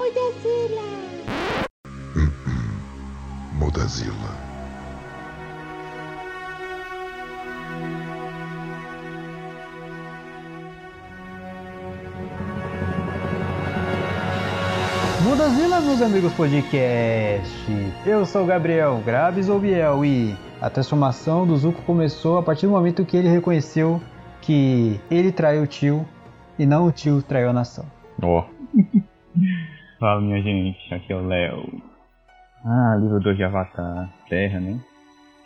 Mudazila. Mudazila. Mudazila, meus amigos podcast. Eu sou o Gabriel Graves ou Biel e a transformação do Zuko começou a partir do momento que ele reconheceu que ele traiu o tio e não o tio traiu a nação. Ó. Fala minha gente, aqui é o Léo. Ah, livro 2 de Avatar, Terra, né?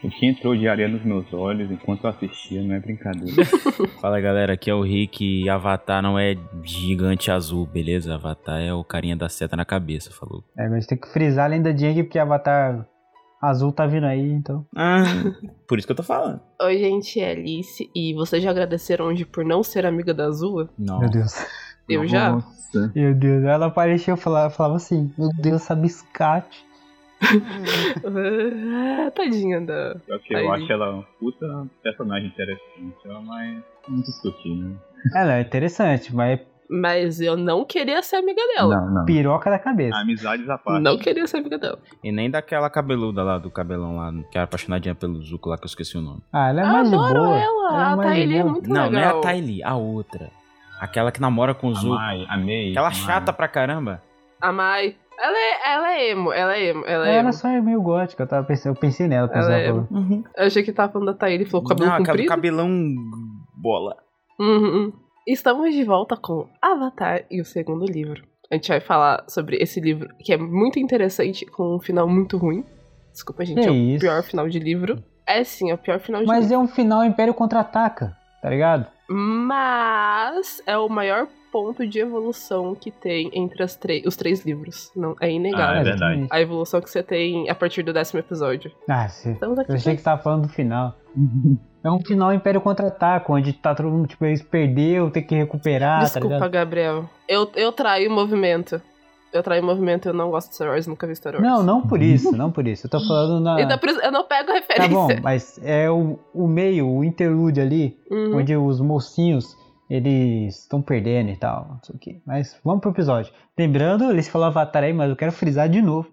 O que entrou de areia nos meus olhos enquanto eu assistia, não é brincadeira. Fala galera, aqui é o Rick e Avatar não é gigante azul, beleza? Avatar é o carinha da seta na cabeça, falou. É, mas tem que frisar a lenda de porque Avatar azul tá vindo aí, então. Ah, por isso que eu tô falando. Oi, gente, é Alice. E vocês já agradeceram hoje por não ser amiga da Azul? Não. Meu Deus. Eu já? Nossa. Meu Deus. Ela apareceu e falava, falava assim: Meu Deus, essa biscate. Ah, Tadinha da. Que eu acho ela uma puta personagem interessante, ó, mas não discutir, né? Ela é interessante, mas é Mas eu não queria ser amiga dela. Não, não. piroca da cabeça. Amizades à parte. Não queria ser amiga dela. E nem daquela cabeluda lá, do cabelão lá, que era apaixonadinha pelo Zuko lá, que eu esqueci o nome. Ah, ela é mais Adoro boa. ela. é a Thaili é muito não, legal. não é a Tylee, a outra. Aquela que namora com o A Zuko. Mai, a Mei. Aquela a Mai. chata pra caramba. A Mai. Ela é, ela é emo, ela é emo, ela é Ela emo. só é meio gótica, eu, tava pensando, eu pensei nela. quando Ela é- falou. Eu achei que tava falando da Thaili, falou cabelo não, aquela comprido. cabelão bola. Uhum, uhum. Estamos de volta com Avatar e o segundo livro. A gente vai falar sobre esse livro que é muito interessante, com um final muito ruim. Desculpa, gente, Que é o isso? pior final de livro. É sim, é o pior final de Mas livro. é um final Império contra-ataca, tá ligado? Mas é o maior ponto de evolução que tem entre os três livros. Não, é Ah, inegável. é verdade. exatamente. A evolução que você tem a partir do décimo episódio. Ah. Estamos aqui eu achei que você tava falando do final. É um final Império contra-ataca, onde tá todo mundo, tipo, eles perdeu, tem que recuperar, tá Desculpa, ligado? Gabriel. Eu, eu traio o movimento. Eu traio movimento, eu não gosto de Star Wars, nunca vi Star Wars. Não, não por isso, não por isso. Eu tô falando na. Então, por isso, eu não pego a Tá referência. bom, mas é o, o meio, o interlude ali, Uhum. onde os mocinhos, eles estão perdendo e tal, não sei o quê. Mas vamos pro episódio. Lembrando, eles falaram Avatar aí, mas eu quero frisar de novo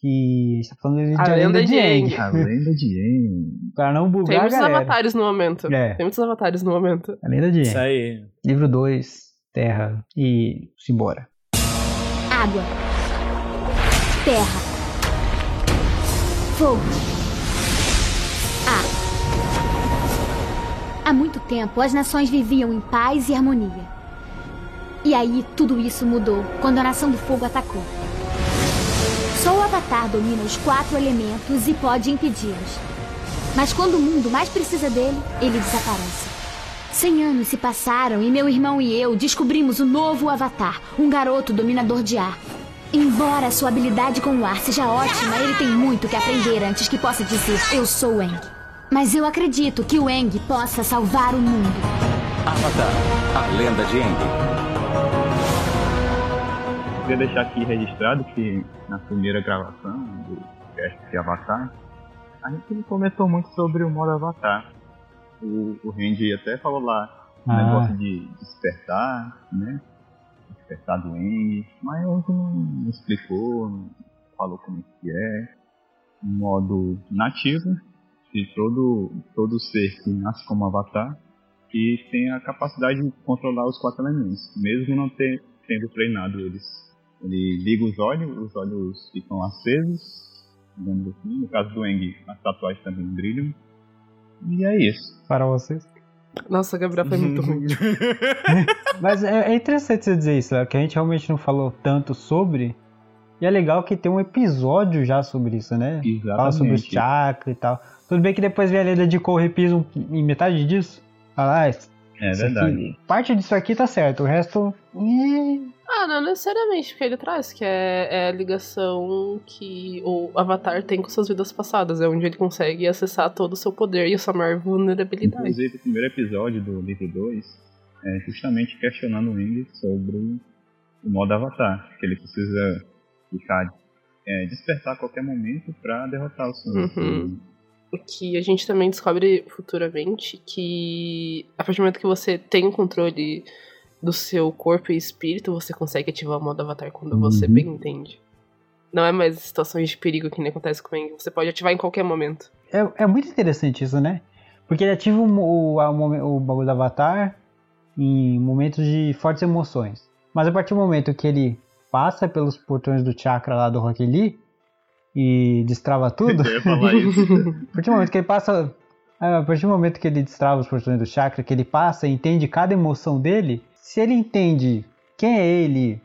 que a gente tá falando de A a lenda lenda de Aang, A lenda de Aang. pra não Tem bugar a muitos galera. avatares no momento. É, Tem muitos avatares no momento. a lenda de Isso Aang. aí. Livro 2, Terra e simbora. Água. Terra. Fogo. Ar. Há muito tempo, as nações viviam em paz e harmonia. E aí, tudo isso mudou quando a Nação do Fogo atacou. Só o Avatar domina os quatro elementos e pode impedi-los. Mas quando o mundo mais precisa dele, ele desaparece. Cem anos se passaram e meu irmão e eu descobrimos o novo Avatar, um garoto dominador de ar. Embora sua habilidade com o ar seja ótima, ele tem muito que aprender antes que possa dizer eu sou o Eng. Mas eu acredito que o Eng possa salvar o mundo. Avatar, a lenda de Aang. Queria deixar aqui registrado que na primeira gravação do cast de Avatar, a gente comentou muito sobre o modo Avatar. O, o Randy até falou lá o Ah. negócio de despertar, né? Despertar do Eng, mas hoje não, explicou, não falou como é que é. Um modo nativo, de todo, todo ser que nasce como Avatar, e tem a capacidade de controlar os quatro elementos, mesmo não ter, tendo treinado eles. Ele liga os olhos, os olhos ficam acesos, digamos assim. No caso do Eng, as tatuagens também brilham. E é isso. Para vocês. Nossa, Gabriel foi muito ruim. Mas é, é interessante você dizer isso, Léo, que a gente realmente não falou tanto sobre. E é legal que tem um episódio já sobre isso, né? Fala sobre Exatamente. chakra e tal. Tudo bem que depois vem a lenda de Corre pisam em metade disso. Fala, ah, isso É aqui- verdade. parte disso aqui tá certo, o resto. ih, Ah, não necessariamente, porque ele traz, que é, é a ligação que o Avatar tem com suas vidas passadas. É onde ele consegue acessar todo o seu poder e a sua maior vulnerabilidade. Inclusive, o primeiro episódio do livro 2 é justamente questionando o Eng sobre o modo Avatar, que ele precisa ficar é, despertar a qualquer momento para derrotar os seus. Uhum. Que a gente também descobre futuramente que a partir do momento que você tem o controle do seu corpo e espírito, você consegue ativar o modo avatar quando você Uhum. bem entende. Não é mais situações de perigo que nem acontece com o Aang. Você pode ativar em qualquer momento. É, é muito interessante isso, né? Porque ele ativa o, o, a momen- o bagulho do Avatar em momentos de fortes emoções. Mas a partir do momento que ele passa pelos portões do chakra lá do Rock Lee e destrava tudo, Eu ia falar isso. a partir do momento que ele passa. A partir do momento que ele destrava os portões do chakra, que ele passa e entende cada emoção dele, se ele entende quem é ele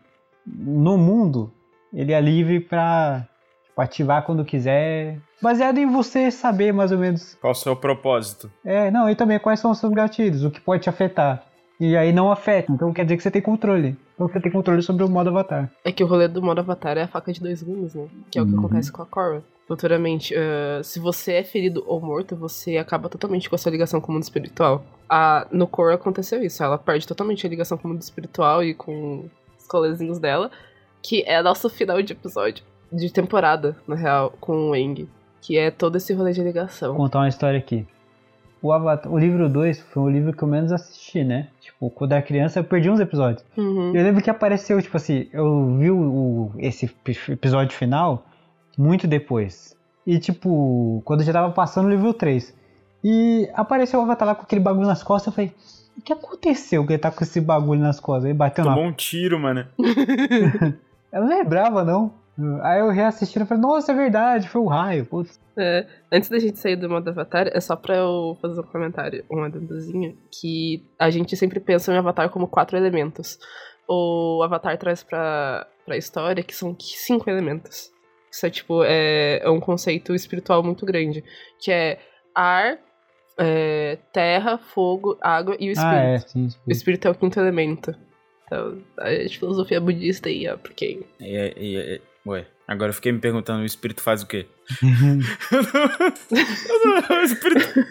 no mundo, ele é livre pra tipo, ativar quando quiser. Baseado em você saber mais ou menos. Qual o seu propósito? É, não, e também quais são os seus gatilhos, o que pode te afetar. E aí não afeta, então quer dizer que você tem controle. Então você tem controle sobre o modo avatar. É que o rolê do modo avatar é a faca de dois gumes, né? Que é o que Uhum. acontece com a Korra. Futuramente, eh, se você é ferido ou morto, você acaba totalmente com a sua ligação com o mundo espiritual. A, no Korra aconteceu isso, ela perde totalmente a ligação com o mundo espiritual e com os colezinhos dela, que é nosso final de episódio, de temporada, na real, com o Eng. Que é todo esse rolê de ligação. Vou contar uma história aqui. O, Avatar, o livro 2 foi o livro que eu menos assisti, né? Tipo, quando era criança eu perdi uns episódios. Uhum. Eu lembro que apareceu, tipo assim, eu vi o, esse ep- episódio final muito depois. E tipo, quando eu já tava passando o livro 3. E apareceu o Avatar lá com aquele bagulho nas costas, eu falei, o que aconteceu que ele tá com esse bagulho nas costas? Aí bateu na Tomou um tiro, mano. Eu não lembrava, não. Aí eu reassistindo e falei, nossa, é verdade, foi o raio. Putz. É, antes da gente sair do modo Avatar, é só pra eu fazer um comentário, um adendozinho, que a gente sempre pensa em Avatar como quatro elementos. O Avatar traz pra, pra história que são cinco elementos. Isso é tipo, é, é um conceito espiritual muito grande, que é ar, é, terra, fogo, água e o espírito. Ah, é, sim. O espírito é o quinto elemento. Então, a filosofia budista aí, ó, pra quem E, e- e- ué, agora eu fiquei me perguntando, o espírito faz o quê? o espírito...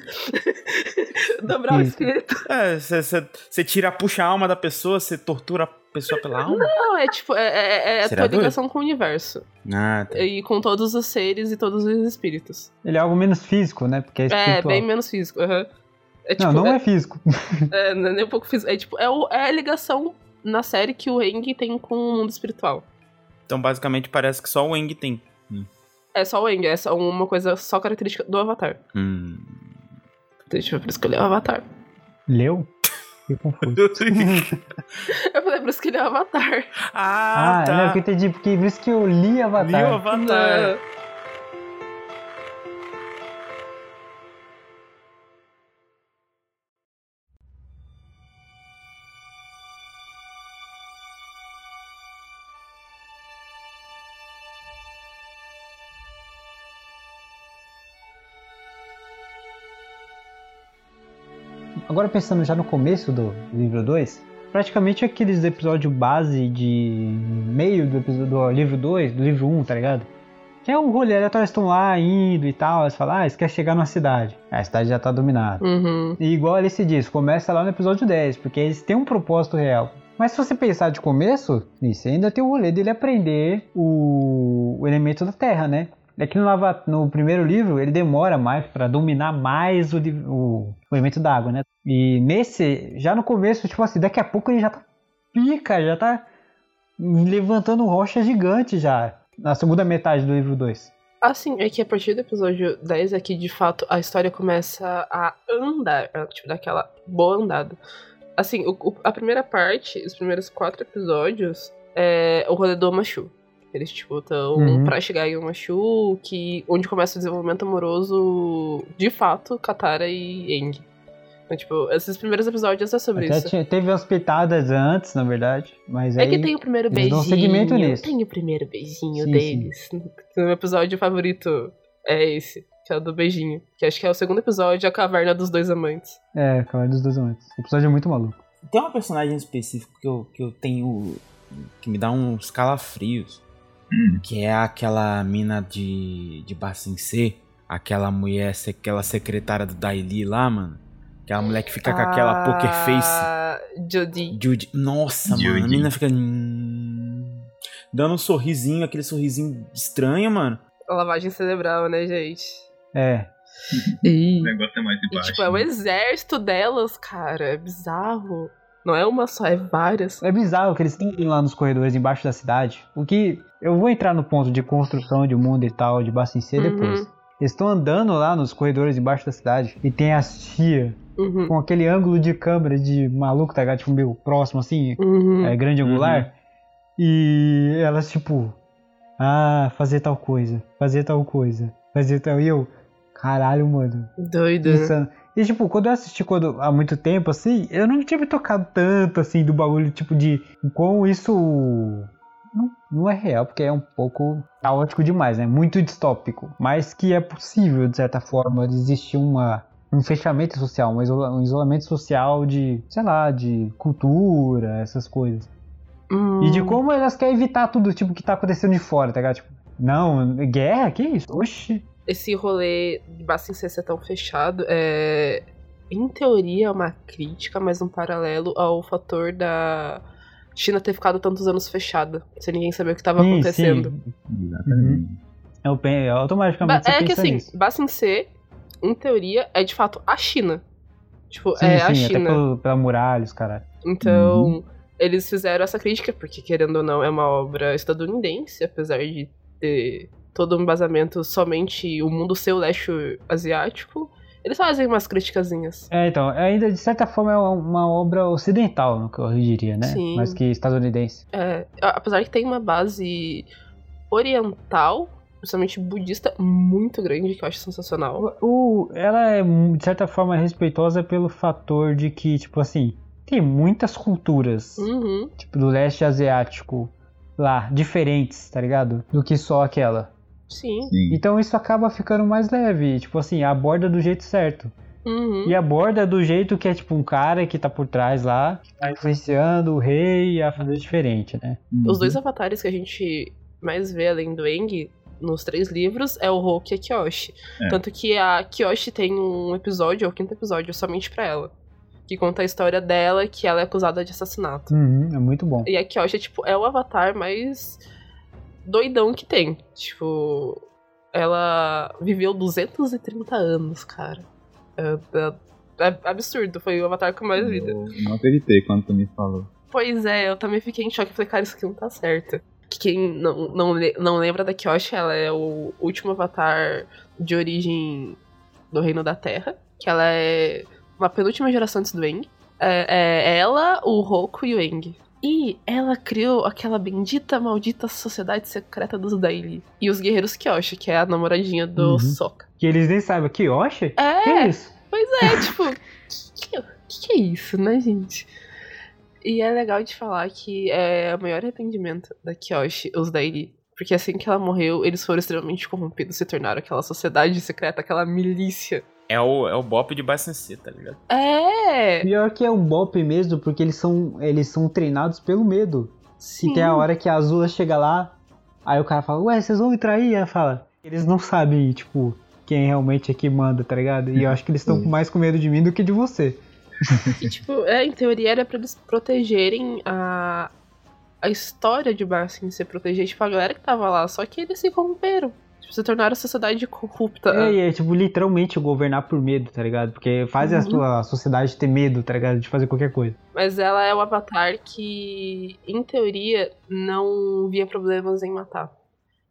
Dobrar o espírito. É, você tira, puxa a alma da pessoa, você tortura a pessoa pela alma? Não, é tipo, é, é, é a Será tua doido? ligação com o universo. Ah, tá. E com todos os seres e todos os espíritos. Ele é algo menos físico, né? Porque é É, espiritual. bem menos físico. aham. É tipo, não, não é, é físico. é, não é nem um pouco físico. É tipo, é, o- é a ligação na série que o Eng tem com o mundo espiritual. Então, basicamente, parece que só o Eng tem. É só o Eng, é só uma coisa só característica do Avatar. Hum. Deixa eu por isso que ele é o Avatar. Leu? Fiquei confuso. Eu falei, por isso que ele é o Avatar. ah, Ah, tá. não, eu entendi, porque por isso que eu li Avatar. Li o Avatar. Não. Agora pensando já no começo do livro 2, praticamente aqueles episódios base de meio do, episódio, do livro 2, do livro 1, um, tá ligado? Que é um rolê aleatório, eles estão lá indo e tal, eles falam, ah, eles querem chegar numa cidade. A cidade já tá dominada. Uhum. E igual ele se diz, começa lá no episódio 10, porque eles têm um propósito real. Mas se você pensar de começo, isso ainda tem o rolê dele aprender o, o elemento da terra, né? É que no, Lava- no primeiro livro ele demora mais pra dominar mais o, o, o elemento da água, né? E nesse, já no começo, tipo assim, daqui a pouco ele já tá pica, já tá levantando rocha gigante já. Na segunda metade do livro 2. Assim, é que a partir do episódio 10 é que, de fato, a história começa a andar, tipo, daquela boa andada. Assim, o- a primeira parte, os primeiros quatro episódios, é o rolê do. Eles, tipo, estão Uhum. pra chegar em Omashu, que, onde começa o desenvolvimento amoroso, de fato, Katara e Eng. Então, tipo, esses primeiros episódios é sobre Até isso. tinha- teve umas pitadas antes, na verdade. Mas É que tem o primeiro beijinho. dão segmento nisso. Tem o primeiro beijinho Sim, deles. O meu episódio favorito é esse, que é o do beijinho. Que acho que é o segundo episódio, a caverna dos dois amantes. É, Cavaleiro dos Dois Amantes. O episódio é muito maluco. Tem uma personagem específica que eu, que eu tenho. que me dá uns calafrios. Que é aquela mina de, de C, aquela mulher, aquela secretária do Daily lá, mano. Aquela mulher que fica com aquela poker face. Ah, Jodie. Judy. Nossa, mano. A Judy. menina fica. hum, dando um sorrisinho, aquele sorrisinho estranho, mano. A lavagem cerebral, né, gente? É. O negócio é mais E, embaixo. tipo, é o né? exército delas, cara. É bizarro. Não é uma só, é várias. É bizarro que eles indo lá nos corredores embaixo da cidade. O que. Eu vou entrar no ponto de construção de mundo e tal, de Bassin C Uhum. depois. Eles estão andando lá nos corredores embaixo da cidade e tem as tia Uhum. com aquele ângulo de câmera de maluco, tá ligado? Tipo, meio próximo assim, Uhum. é, grande angular. E elas, tipo, ah, fazer tal coisa, fazer tal coisa, fazer tal. E eu, caralho, mano, Doido. né? insano. E tipo, quando eu assisti quando, há muito tempo, assim, eu não tinha me tocado tanto, assim, do bagulho, tipo, de como isso não, não é real, porque é um pouco caótico demais, né? Muito distópico. Mas que é possível, de certa forma, de existir uma, um fechamento social, um, isola- um isolamento social de, sei lá, de cultura, essas coisas. Hum. E de como elas querem evitar tudo, tipo, que tá acontecendo de fora, tá ligado? Tipo, não, guerra? Que isso? Oxi. Esse rolê de Bassin C ser tão fechado é. Em teoria, é uma crítica, mas um paralelo ao fator da China ter ficado tantos anos fechada, sem ninguém saber o que estava acontecendo. sim. Exatamente. Eu, pen- automaticamente Ba- é que assim, nisso. Bassin C, em teoria, é de fato a China. Tipo, Sim, é sim, a até China. pelo, pela muralha, os caras. Então, Uhum. eles fizeram essa crítica, porque querendo ou não, é uma obra estadunidense, apesar de ter todo um embasamento somente o mundo ser o leste asiático. Eles fazem umas criticazinhas. É, então, ainda de certa forma é uma, obra ocidental, no que eu diria, né? Sim. Mais que estadunidense. É, apesar que tem uma base oriental, principalmente budista, muito grande, que eu acho sensacional. O, ela é, de certa forma, respeitosa pelo fator de que, tipo assim, tem muitas culturas, Uhum. tipo, do leste asiático lá, diferentes, tá ligado? Do que só aquela. Sim. Sim. Então isso acaba ficando mais leve, tipo assim, aborda do jeito certo. Uhum. E aborda do jeito que é tipo um cara que tá por trás lá, que tá influenciando o rei a fazer diferente, né? Os dois avatares que a gente mais vê além do Eng nos três livros é o Hulk e a Kyoshi. É. Tanto que a Kyoshi tem um episódio, é o quinto episódio, somente pra ela. Que conta a história dela, que ela é acusada de assassinato. Uhum, é muito bom. E a Kyoshi, tipo, é o avatar mais doidão que tem. Tipo, ela viveu 230 anos, cara. É, é- é absurdo, foi o avatar com mais vida. Eu não acreditei quando tu me falou. Pois é, eu também fiquei em choque. Falei, cara, isso aqui não tá certo. Que Quem não, não, não lembra da Kyoshi, ela é o último avatar de origem do Reino da Terra. Que ela é uma penúltima geração antes do Eng. É, é ela, o Roku e o Eng. E ela criou aquela bendita, maldita sociedade secreta dos Daily. E os Guerreiros Kyoshi, que é a namoradinha do Uhum. Sokka. Que eles nem saibam. Kiyoshi? É, Que isso? Pois é, tipo, que, que, que é isso, né, gente? E é legal de falar que é o maior arrependimento da Kyoshi, os Dairi. Porque assim que ela morreu, eles foram extremamente corrompidos, se tornaram aquela sociedade secreta, aquela milícia. É o, é o bop de Bassense, tá ligado? É! Pior que é um bop mesmo, porque eles são, eles são treinados pelo medo. Sim. E tem a hora que a Azula chega lá, aí o cara fala, ué, vocês vão me trair? Ela fala, eles não sabem, tipo, quem realmente é que manda, tá ligado? E eu acho que eles estão mais com medo de mim do que de você. Que, tipo, é, em teoria era pra eles protegerem a, a história de Bassin, se proteger, tipo, a galera que tava lá. Só que eles se corromperam. Tipo, se tornaram a sociedade corrupta. É, e é tipo, literalmente governar por medo, tá ligado? Porque faz a Uhum. sua sociedade ter medo, tá ligado? De fazer qualquer coisa. Mas ela é o avatar que, em teoria, não via problemas em matar.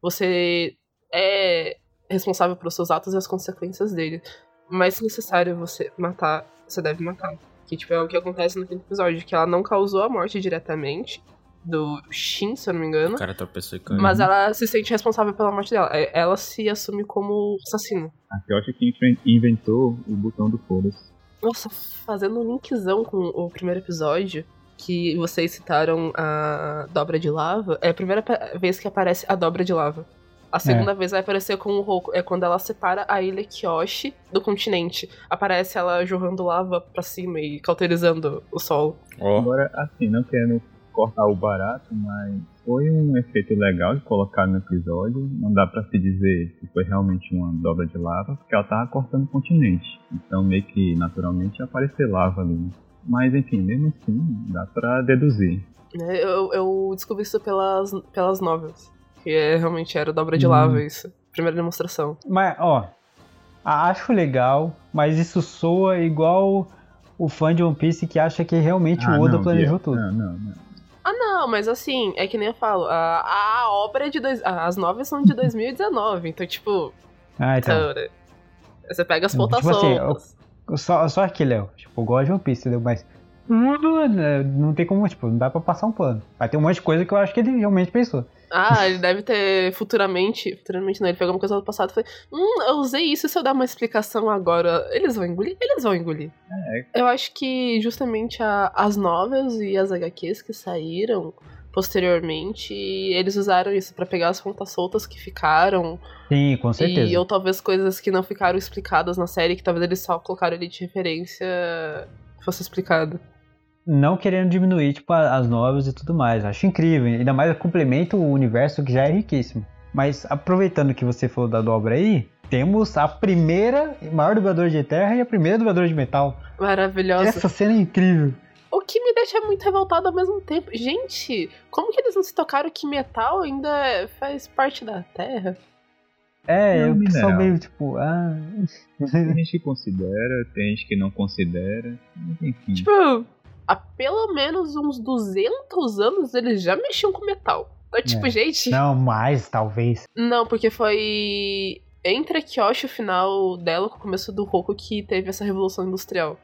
Você é responsável pelos seus atos e as consequências dele. Mas se necessário você matar, você deve matar. Que tipo, é o que acontece no quinto episódio, que ela não causou a morte diretamente do Shin, se eu não me engano. O cara tropeçou e caiu. Mas ela se sente responsável pela morte dela. É- Ela se assume como assassina. A Kyoshi que inven- inventou o botão do foda-se. Nossa, fazendo um linkzão com o primeiro episódio, que vocês citaram a dobra de lava, é a primeira vez que aparece a dobra de lava. A segunda vez vai aparecer com o Roku, é quando ela separa a ilha Kyoshi do continente. Aparece ela jorrando lava pra cima e cauterizando o solo. Ó, Agora, assim, não querendo cortar o barato, mas foi um efeito legal de colocar no episódio. Não dá pra se dizer que foi realmente uma dobra de lava, porque ela tava cortando o continente. Então, meio que naturalmente ia aparecer lava ali. Mas, enfim, mesmo assim, dá pra deduzir. né? Eu, eu descobri isso pelas, pelas novels. Que é, realmente era dobra de Hum. lava isso. Primeira demonstração. Mas, ó, acho legal, mas isso soa igual o fã de One Piece que acha que realmente Ah, o Oda não, planejou Bia. tudo. Não, não, não. Não, mas assim, é que nem eu falo, a, a obra é de. Dois, as novas são de 2019, então, tipo. Ah, então. Você pega as Tipo pontas assim, soltas. Só, só aqui, Léo. Tipo, eu gosto de One Piece, entendeu? Mas né, não tem como, tipo, não dá pra passar um pano. Vai ter um monte de coisa que eu acho que ele realmente pensou. Ah, ele deve ter futuramente. Futuramente não, ele pegou uma coisa do passado e falou: Hum, eu usei isso, se eu dar uma explicação agora, eles vão engolir? Eles vão engolir. É. Eu acho que justamente a- as novelas e as HQs que saíram posteriormente, eles usaram isso pra pegar as pontas soltas que ficaram. Sim, com certeza. E ou talvez coisas que não ficaram explicadas na série, que talvez eles só colocaram ali de referência fosse explicado. Não querendo diminuir, tipo, as novelas e tudo mais. Acho incrível. Ainda mais complementa o universo que já é riquíssimo. Mas aproveitando que você falou da dobra aí, temos a primeira e maior dubladora de terra e a primeira dubladora de metal. Maravilhosa. Essa cena é incrível. O que me deixa muito revoltado ao mesmo tempo. Gente, como que eles não se tocaram que metal ainda faz parte da Terra? É, É um o pessoal mineral. meio tipo, ah. Tem gente que considera, tem gente que não considera. Enfim. Tipo, há pelo menos uns 200 anos eles já mexiam com metal. Então, tipo, É. gente. Não, mais, talvez. Não, porque foi entre a Kyoshi, o final dela, com o começo do Roku, que teve essa revolução industrial.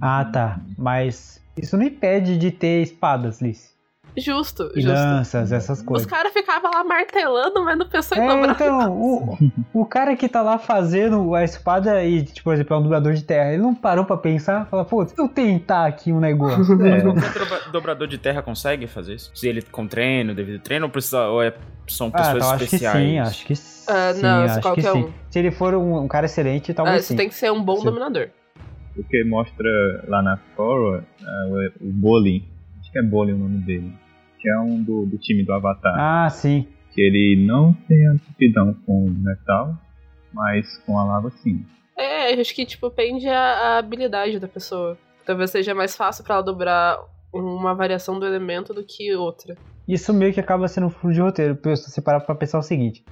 Ah, tá. Mas isso não impede de ter espadas, Liz. Justo, justo. essas Os coisas. caras ficavam lá martelando, mas não pensou em É, dobrar. então, o, o cara que tá lá fazendo a espada e, tipo, por exemplo, é um dublador de terra, ele não parou pra pensar, fala, pô, se eu tentar aqui um negócio. É, É, qualquer dobra- dobrador de terra consegue fazer isso? Se ele com treino, devido treino, ou, precisa, ou é, são ah, pessoas então acho que especiais? sim, acho que sim. Ah, não, acho que qualquer sim. um. Se ele for um, um cara excelente, Ah, talvez você sim. tem que ser um bom Sim. dominador. Porque mostra lá na Korra ah, o, o Bolin. Acho que é Bolin o nome dele. Que é um do, do time do Avatar. Ah, sim. Que ele não tem aptidão com metal, mas com a lava sim. É, eu acho que, tipo, pende a, a habilidade da pessoa. Talvez seja mais fácil pra ela dobrar uma variação do elemento do que outra. Isso meio que acaba sendo um furo de roteiro, se você parar pra pensar o seguinte.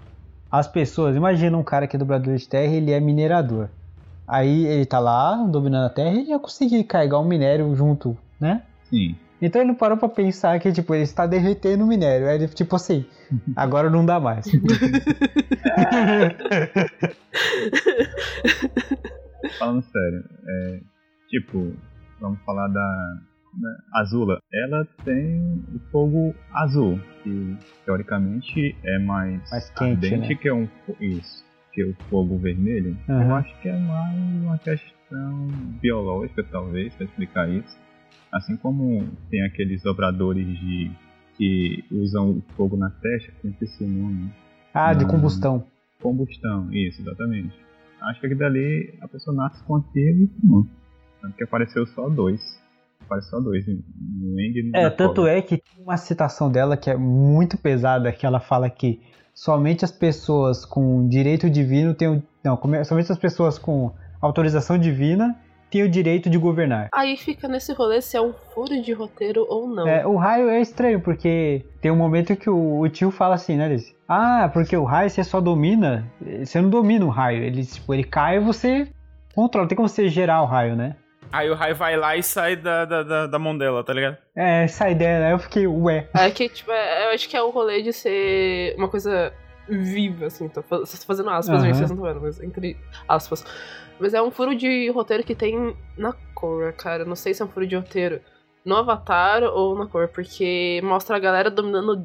As pessoas, imagina um cara que é dublador de terra e ele é minerador. Aí ele tá lá, dominando a terra, e ele ia conseguir carregar um minério junto, né? Sim. Então ele não parou pra pensar que, tipo, ele está derretendo o minério. Aí ele, tipo assim, agora não dá mais. Falando sério, é, tipo, vamos falar da, da Azula. Ela tem o fogo azul, que teoricamente é mais, Mais quente, ardente né? que é um isso, que o fogo vermelho. Eu Aham. acho que é mais uma questão biológica, talvez, para explicar isso. Assim como tem aqueles dobradores de que usam fogo na testa, esqueci o nome. ah, de Hum. combustão. Combustão, isso, exatamente. Acho que dali a pessoa nasce com aquilo e pronto. Tanto que apareceu só dois. Apareceu só dois, no Eng e no É, tanto é que tem uma citação dela que é muito pesada, que ela fala que somente as pessoas com direito divino têm o... Não, somente as pessoas com autorização divina têm o direito de governar. Aí fica nesse rolê se é um furo de roteiro ou não. É, o raio é estranho, porque tem um momento que o, o tio fala assim, né, Liz? Ah, porque o raio você só domina, você não domina o raio, ele, tipo, ele cai e você controla, tem como você gerar o raio, né? Aí o raio vai lá e sai da, da, da, da mão dela, tá ligado? É, essa ideia, né? Eu fiquei, ué. É que, tipo, é- eu acho que é o rolê de ser uma coisa viva, assim. Tô, fa- tô fazendo aspas, Aham. gente, vocês não estão vendo, mas entre aspas. Mas é um furo de roteiro que tem na cor, cara. Não sei se é um furo de roteiro no Avatar ou na cor, porque mostra a galera dominando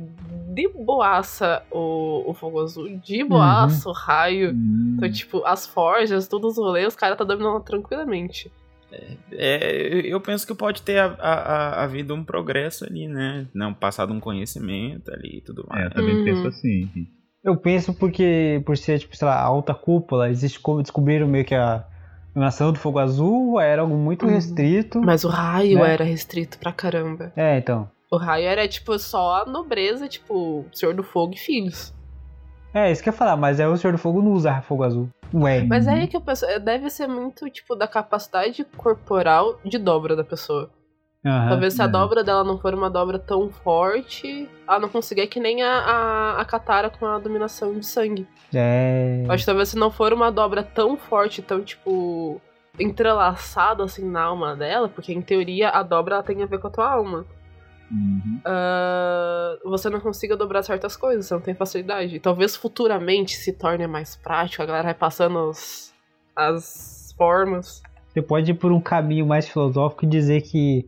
de boaça o, o fogo azul, de boaça o raio. Hum, Então, tipo, as forjas, todos os rolês, os caras tá dominando tranquilamente. É, eu penso que pode ter a- a- a- havido um progresso ali, né? Não, passado um conhecimento ali e tudo é, mais. eu também Uhum. penso assim. Eu penso porque, por ser, tipo, sei lá, a alta cúpula, eles desco- descobriram meio que a nação do fogo azul era algo muito Uhum. restrito. Mas o raio Né? era restrito pra caramba. É, então. O raio era, tipo, só a nobreza, tipo, Senhor do Fogo e filhos. É, isso que eu ia falar, mas é o Senhor do Fogo não usa fogo azul. Ué. Mas é aí que eu penso, deve ser muito, tipo, da capacidade corporal de dobra da pessoa. Aham. Talvez se a é. dobra dela não for uma dobra tão forte, ela não conseguir, é que nem a, a, a Katara com a dominação de sangue. É. Acho que talvez se não for uma dobra tão forte, tão, tipo, entrelaçado assim na alma dela, porque em teoria a dobra ela tem a ver com a tua alma. Uhum. ah, você não consiga dobrar certas coisas, você não tem facilidade. E talvez futuramente se torne mais prático, a galera vai passando os- as formas. Você pode ir por um caminho mais filosófico e dizer que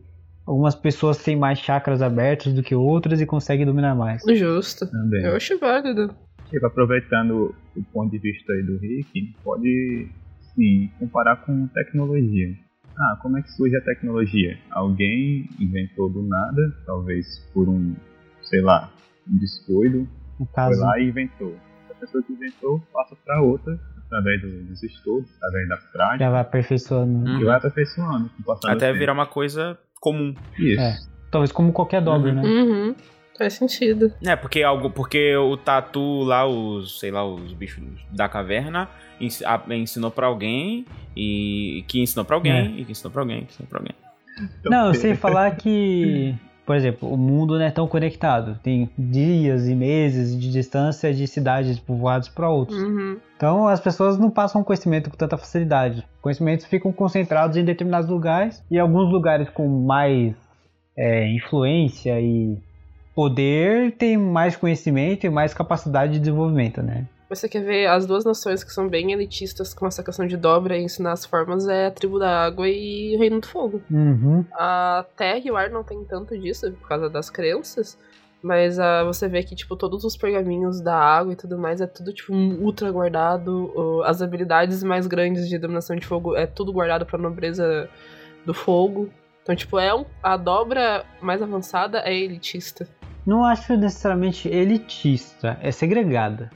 algumas pessoas têm mais chakras abertos do que outras e conseguem dominar mais. Justo. Também. Eu acho válido. Tipo, aproveitando o ponto de vista aí do Rick, pode sim comparar com tecnologia. Ah, como é que surge a tecnologia? Alguém inventou do nada, talvez por um, sei lá, um descuido, No foi caso, lá e inventou. A pessoa que inventou passa para outra, através do- dos estudos, através da prática, já vai aperfeiçoando. Hum. e vai aperfeiçoando com o passar do Até tempo. virar uma coisa comum. Isso. É. Talvez como qualquer dobra, Uhum. né? Uhum. Faz sentido. É, porque algo, porque o tatu lá, os, sei lá, os bichos da caverna ens- a- ensinou pra alguém e que ensinou pra alguém e que ensinou pra alguém, que ensinou pra alguém. Não, eu sei falar que, por exemplo, o mundo não é tão conectado. Tem dias e meses de distância de cidades povoadas para outros. Uhum. Então as pessoas não passam conhecimento com tanta facilidade. Conhecimentos ficam concentrados em determinados lugares e alguns lugares com mais é, influência e poder têm mais conhecimento e mais capacidade de desenvolvimento, né? Você quer ver as duas nações que são bem elitistas com essa questão de dobra e ensinar as formas é a tribo da água e o reino do fogo. Uhum. A terra e o ar não tem tanto disso por causa das crenças. Mas ah, você vê que, tipo, todos os pergaminhos da água e tudo mais é tudo, tipo, ultra guardado. As habilidades mais grandes de dominação de fogo é tudo guardado pra nobreza do fogo. Então, tipo, é um, a dobra mais avançada é elitista. Não acho necessariamente elitista, é segregada.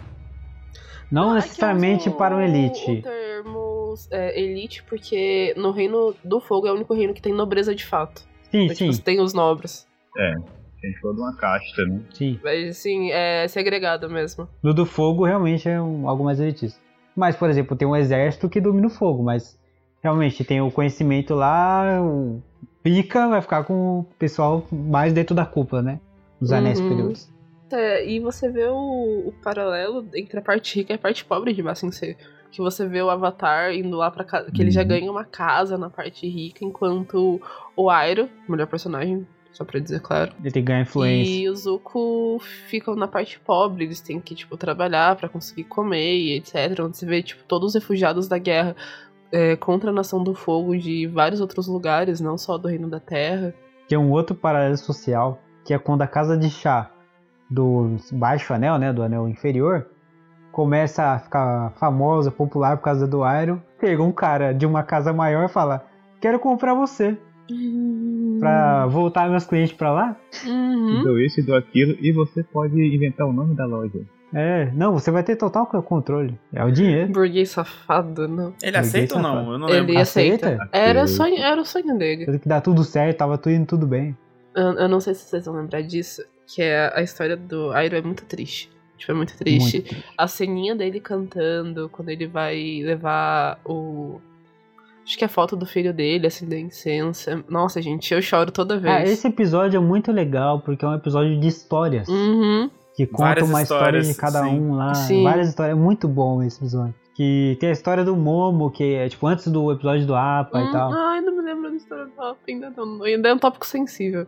Não Ah, é necessariamente para um O elite. termo é, elite porque no reino do fogo é o único reino que tem nobreza de fato. Sim, Então, tipo, sim, tem os nobres. A gente falou de uma casta, né? sim. Mas, assim, é segregado mesmo. No do fogo realmente é um- algo mais elitista. Mas, por exemplo, tem um exército que domina o fogo, mas realmente tem o conhecimento lá, o pica vai ficar com o pessoal mais dentro da cúpula, né? Os anéis Uhum. superiores. É, e você vê o, o paralelo entre a parte rica e a parte pobre de Bassin C. Que você vê o Avatar indo lá pra casa. Que ele já Uhum. ganha uma casa na parte rica, enquanto o Airo, melhor personagem, só pra dizer claro. Ele tem que ganhar influência. E o Zuko ficam na parte pobre, eles têm que, tipo, trabalhar pra conseguir comer e etc. Onde você vê, tipo, todos os refugiados da guerra é, contra a Nação do Fogo de vários outros lugares, não só do Reino da Terra. Tem um outro paralelo social, que é quando a casa de chá do baixo anel, né, do anel inferior, começa a ficar famosa, popular por causa do Iron. Chega um cara de uma casa maior e fala: Quero comprar você pra voltar meus clientes pra lá. Uhum. Dou isso e dou aquilo, e você pode inventar o nome da loja. É, não, você vai ter total controle. É o dinheiro. Burguês safado, não. Ele aceita ou não? Eu não Ele lembro. aceita. Aceita? Era, sonho, era o sonho dele. Tudo que dá tudo certo, tava tudo indo tudo bem. Eu, eu não sei se vocês vão lembrar disso, que é a história do Airo é muito triste. Tipo, é muito triste. Muito. A ceninha dele cantando, quando ele vai levar o. Acho que é a foto do filho dele, acender incenso. Nossa, gente, eu choro toda vez. Ah, esse episódio é muito legal porque é um episódio de histórias. Uhum. Que conta Várias uma história de cada sim. um lá. Sim. Várias histórias. É muito bom esse episódio. Que tem a história do Momo, que é tipo antes do episódio do APA Hum, e tal. Ai, não me lembro da história do Papa, ainda não. Ainda é um tópico sensível.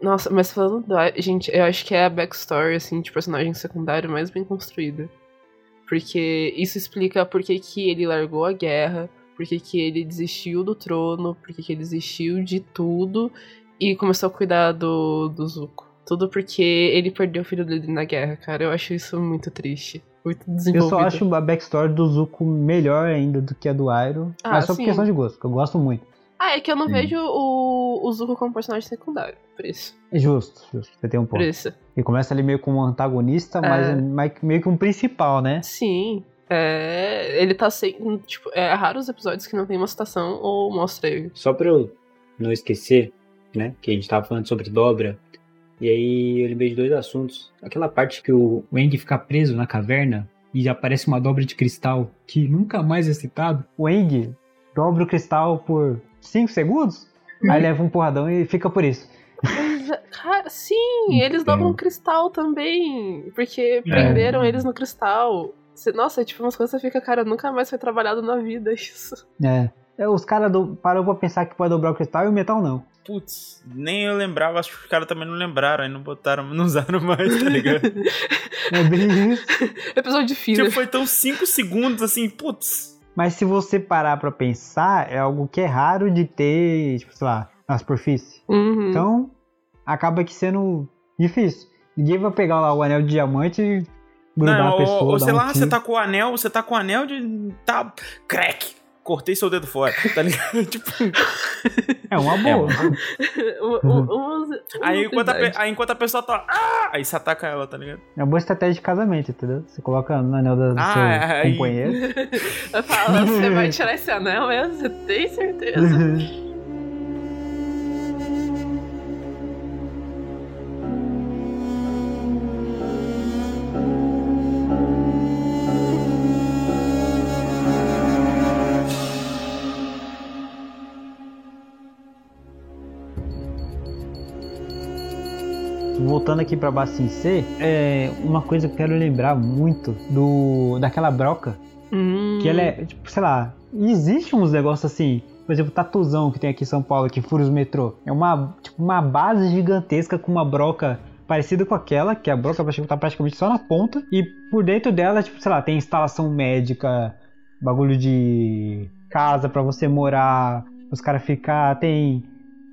Nossa, mas falando do Airo, gente, eu acho que é a backstory, assim, de personagem secundário mais bem construída. Porque isso explica por que, que ele largou a guerra, por que, que ele desistiu do trono, por que, que ele desistiu de tudo e começou a cuidar do, do Zuko. Tudo porque ele perdeu o filho dele na guerra, cara. Eu acho isso muito triste. Muito Eu desenvolvido. só acho a backstory do Zuko melhor ainda do que a do Airo. Ah, mas só por sim. questão de gosto, que eu gosto muito. Ah, é que eu não Sim. vejo o, o Zuko como personagem secundário. Por isso. É justo, justo. Você tem um Por ponto. isso. Ele começa ali meio como um antagonista, mas É. é mais- meio que um principal, né? Sim. É, ele tá sem. Tipo, é raro os episódios que não tem uma citação ou mostra ele. Só pra eu não esquecer, né? Que a gente tava falando sobre dobra. E aí eu lembrei de dois assuntos. Aquela parte que o Wang fica preso na caverna e aparece uma dobra de cristal que nunca mais é citado. O Eng dobra o cristal por 5 segundos, aí leva um porradão e fica por isso. Cara, sim, eles Então. dobram cristal também. Porque prenderam eles no cristal. Nossa, tipo, umas coisas que você fica, cara, nunca mais foi trabalhado na vida isso. É. É, os caras do- parou pra pensar que pode dobrar o cristal e o metal não. Putz, nem eu lembrava, acho que os caras também não lembraram, aí não botaram, não usaram mais, tá ligado? É bem isso. Episódio filler. tipo, foi tão 5 segundos assim, putz. Mas se você parar pra pensar, é algo que é raro de ter, tipo, sei lá, na superfície. Uhum. Então, acaba que sendo difícil. Ninguém vai pegar lá o anel de diamante e grudar Não, a pessoa. ou, ou sei um lá, tiro. você tá com o anel, você tá com o anel de. tá. crack! Cortei seu dedo fora, tá ligado? tipo, É uma boa. O- o- o- aí, enquanto a, aí enquanto a pessoa tá. Ah! Aí você ataca ela, tá ligado? É uma boa estratégia de casamento, entendeu? Você coloca no anel do, do Ah, seu aí- companheiro. Eu falo, você vai tirar esse anel mesmo? Você tem certeza? Voltando aqui pra Bassin C, é uma coisa que eu quero lembrar muito do daquela broca, Hum. que ela é, tipo, sei lá, existe uns negócios assim, por exemplo, o tatuzão que tem aqui em São Paulo, que fura os metrô. É uma, tipo, uma base gigantesca com uma broca parecida com aquela, que a broca tá praticamente só na ponta, e por dentro dela, tipo, sei lá, tem instalação médica, bagulho de casa pra você morar, os caras ficar, tem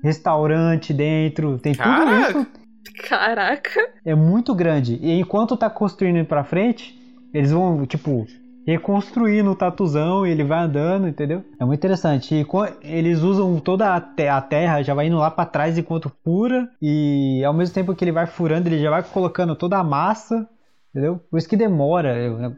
restaurante dentro, tem tudo Caraca! isso Caraca. é muito grande. E enquanto tá construindo pra frente, eles vão, tipo, reconstruindo o tatuzão e ele vai andando, entendeu? É muito interessante. E eles usam toda a, te- a terra, já vai indo lá pra trás enquanto fura. E ao mesmo tempo que ele vai furando, ele já vai colocando toda a massa, entendeu? Por isso que demora. eu-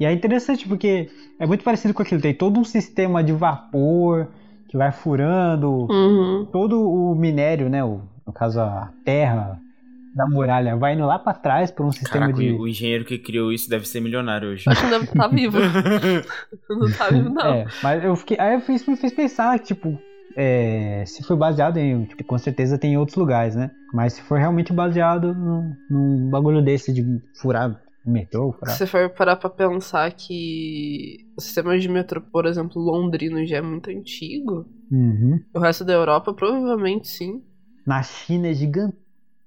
E é interessante porque é muito parecido com aquilo. Tem todo um sistema de vapor que vai furando Uhum. todo o minério, né? O, no caso, a terra da muralha, vai indo lá pra trás por um sistema Caraca, de. o engenheiro que criou isso deve ser milionário hoje. Acho que não deve estar vivo. Não tá vivo, não. É, mas eu fiquei. Aí eu fiz, me fez pensar que, tipo, é, se foi baseado em. Tipo, com certeza tem em outros lugares, né? Mas se for realmente baseado num, num bagulho desse de furar o metrô, Se furar. você for parar pra pensar que o sistema de metrô, por exemplo, londrino já é muito antigo, Uhum. o resto da Europa provavelmente sim. Na China é gigantesco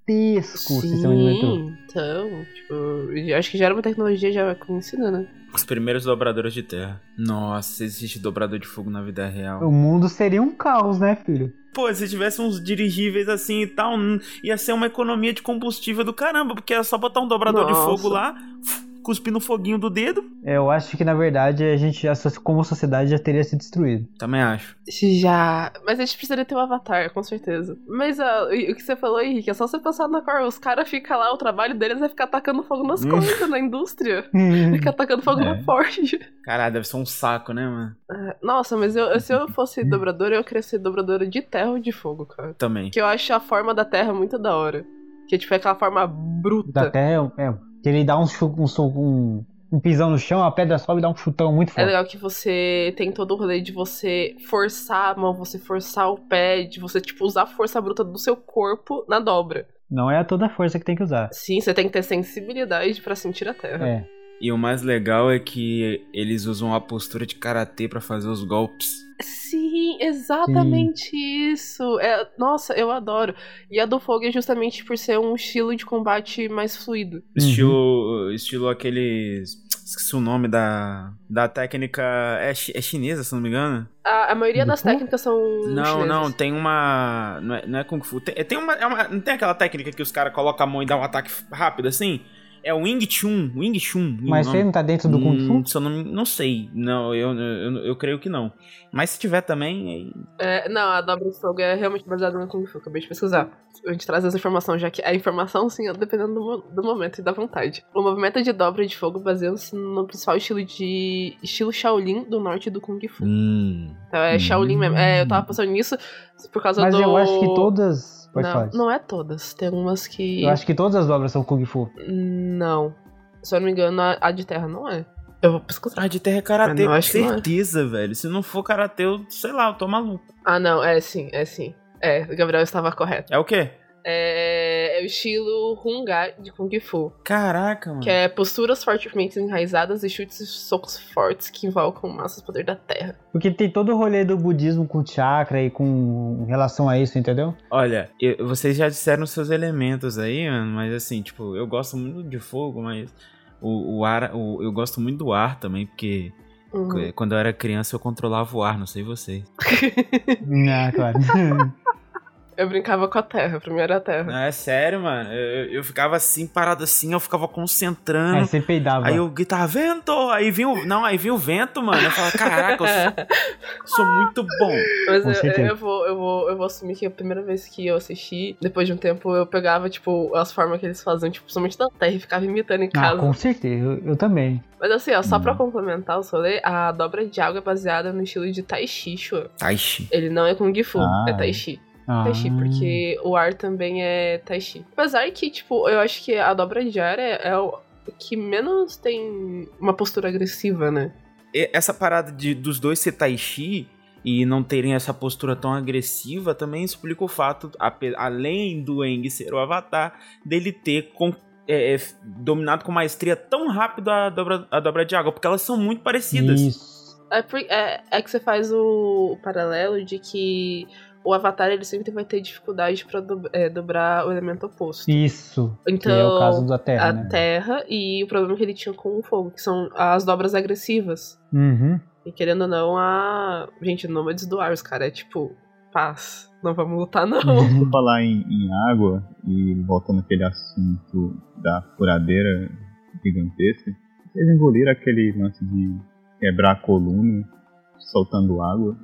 o sistema de metrô. então, tipo, eu acho que já era uma tecnologia já conhecida, né? Os primeiros dobradores de terra. Nossa, existe dobrador de fogo na vida real. O mundo seria um caos, né, filho? Pô, se tivesse uns dirigíveis assim e tal, ia ser uma economia de combustível do caramba, porque era só botar um dobrador de Nossa. fogo lá, cuspir no foguinho do dedo. É, Eu acho que na verdade a gente, soci- como sociedade, já teria se destruído. Também acho. Já. Mas a gente precisaria ter um avatar, com certeza. Mas ah, o o que você falou, Henrique, é só você pensar na cor. Os caras ficam lá, o trabalho deles é ficar atacando fogo nas Hum. coisas, na indústria. Ficar atacando fogo É. na forja. Caralho, deve ser um saco, né, mano? Ah, Nossa, mas eu, se eu fosse dobradora, eu queria ser dobradora de terra ou de fogo, cara. Também. Porque eu acho a forma da terra muito da hora. Que tipo, é aquela forma bruta. Da terra, é, que ele dá um, um, um, pisão no chão, a pedra sobe e dá um chutão muito É forte. legal que você tem todo o rolê de você forçar a mão, você forçar o pé, de você, tipo, usar a força bruta do seu corpo na dobra. Não é toda a força que tem que usar. Sim, você tem que ter sensibilidade pra sentir a terra. É. E o mais legal é que eles usam a postura de karatê pra fazer os golpes. Sim, exatamente isso. É, nossa, eu adoro. E a do fogo é justamente por ser um estilo de combate mais fluido. Estilo, estilo aqueles. Esqueci o nome da, da técnica. É, é chinesa, se não me engano? A, a maioria das técnicas são. Não, chinesas. não, tem uma. Não é, não é Kung Fu. Tem, tem uma, é uma- Não tem aquela técnica que os caras colocam a mão e dão um ataque rápido assim? É o Wing Chun. Wing Chun. Mas você não tá dentro do Kung Fu? Hum, eu não, não sei. Não, eu, eu, eu creio que não. Mas se tiver também. aí- É, não, a dobra de fogo é realmente baseada no Kung Fu, acabei de pesquisar. A gente traz essa informação, já que a informação, sim, é dependendo do, do momento e da vontade. O movimento de dobra de fogo baseia-se no principal estilo de. estilo Shaolin do norte do Kung Fu. Hum. Então é Shaolin mesmo. É, eu tava pensando nisso por causa Mas do. eu acho que todas. Pode não, não é todas. Tem umas que. Eu acho que todas as obras são Kung Fu. Não. Se eu não me engano, a, a de terra não é. Eu vou pesquisar. Ah, de terra é karatê, Eu com acho que não é. certeza, velho. Se não for karatê, eu sei lá, eu tô maluco. Ah, não, é sim, é sim. É, o Gabriel estava correto. É o quê? É, é o estilo Hunga de Kung Fu. Caraca, mano. Que é posturas fortemente enraizadas e chutes e socos fortes que invocam massas poder da terra. Porque tem todo o rolê do budismo com chakra e com relação a isso, entendeu? Olha, eu- vocês já disseram seus elementos aí, mano, mas assim, tipo, eu gosto muito de fogo, mas o, o ar, o- eu gosto muito do ar também, porque Uhum. quando eu era criança eu controlava o ar, não sei vocês. Ah, claro. Eu brincava com a terra, pra mim era a terra. Não, é sério, mano. Eu, eu- ficava assim, parado assim, eu ficava concentrando. Aí você peidava. Aí eu gritava, vento! Aí vinha o. Não, aí vinha o vento, mano. Eu falava, caraca, eu sou, sou muito bom. Mas eu, eu, vou, eu, vou, eu vou assumir que a primeira vez que eu assisti, depois de um tempo, eu pegava, tipo, as formas que eles faziam, tipo, somente da terra e ficava imitando em Ah, casa. com certeza, eu, eu também. Mas assim, ó, só pra complementar o rolê, a dobra de água é baseada no estilo de Tai Chi, Shua. Taishi. Ele não é Kung Fu, Ah. é Tai Chi. Ah, Tai Chi, porque o ar também é Tai Chi. Apesar que, tipo, eu acho que a dobra de ar é, é o que menos tem uma postura agressiva, né? E Essa parada de, dos dois ser Taishi e não terem essa postura tão agressiva também explica o fato, além do Eng ser o avatar, dele ter com- é, é, dominado com maestria tão rápido a dobra, a dobra de água, porque elas são muito parecidas. Isso. É, é, é que você faz o, o paralelo de que o Avatar ele sempre vai ter dificuldade pra do- é, dobrar o elemento oposto. Isso. Então, que é o caso da Terra, a né? terra e o problema que ele tinha com o fogo, que são as dobras agressivas. Uhum. E querendo ou não, a. Gente, Nômades do Ar, os caras é tipo, paz, não vamos lutar não. Por falar em, em água, e voltando àquele assunto da furadeira gigantesca, vocês engoliram aquele lance de quebrar a coluna soltando água?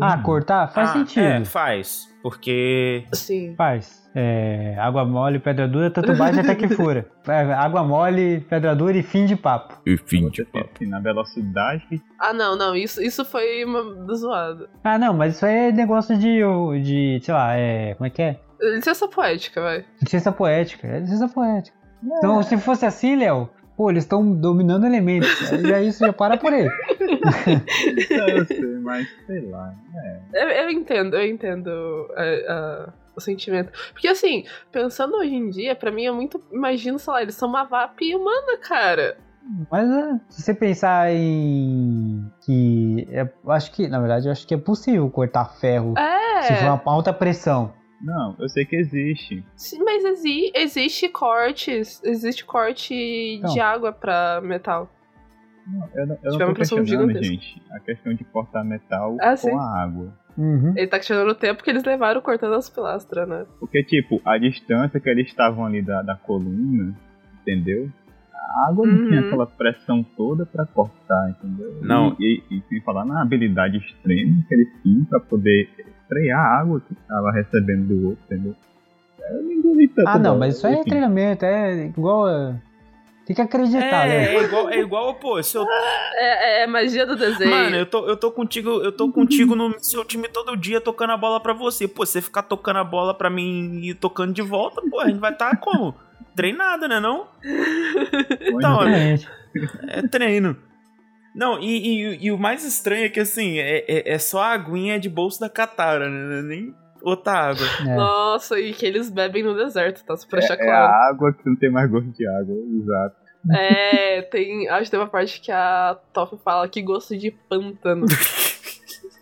Ah, cortar? Faz Ah, sentido. É, faz. Porque. Sim. Faz. É, água mole, pedra dura, tanto bate até que fura. É, água mole, pedra dura e fim de papo. E fim Você tem, assim, na velocidade Ah, não, não, isso, isso foi uma zoada. Ah, não, mas isso aí é negócio de, de sei lá, é, como é que é? Licença poética, vai. Licença poética, é licença poética. Então, se fosse assim, Léo, pô, eles estão dominando elementos. Aí Já isso já para por aí. Não, eu sei, mas sei lá. Eu, eu entendo, eu entendo é, a- o sentimento. Porque assim, pensando hoje em dia, pra mim é muito. Imagino, sei lá, eles são uma VAP humana, cara. Mas é, se você pensar em que. É, eu acho que, na verdade, eu acho que é possível cortar ferro se for É. uma alta pressão. Não, eu sei que existe. Sim, Mas exi existe cortes. Existe corte Não. de água pra metal. Não, eu não, eu não tô questionando, gente, a questão de cortar metal Ah, com sim. a água. Uhum. Ele tá questionando o tempo que eles levaram cortando as pilastras, né? Porque, tipo, a distância que eles estavam ali da, da coluna, entendeu? A água não Uhum. tinha aquela pressão toda pra cortar, entendeu? Não. E, e, e sem falar na habilidade extrema que eles tinham pra poder frear a água que tava recebendo do outro, entendeu? Eu não engoli tanto, Ah, não, mas isso aí é treinamento, é igual. a- Tem que acreditar, É, né? é igual, é igual, pô, se eu É, é, é magia do desenho. Mano, eu tô, eu tô contigo, eu tô contigo no seu time todo dia tocando a bola pra você. Pô, você ficar tocando a bola pra mim e tocando de volta, pô, a gente vai tá como? Treinado, né não? Então, olha, Exatamente. é treino. Não, e, e- e o mais estranho é que assim, é, é, é só a aguinha de bolso da Katara, né? Nem outra água. É. Nossa, e que eles bebem no deserto, tá? Pra É, é a água que não tem mais gosto de água, exato. É, tem. Acho que tem uma parte que a Toff fala que gosto de pântano.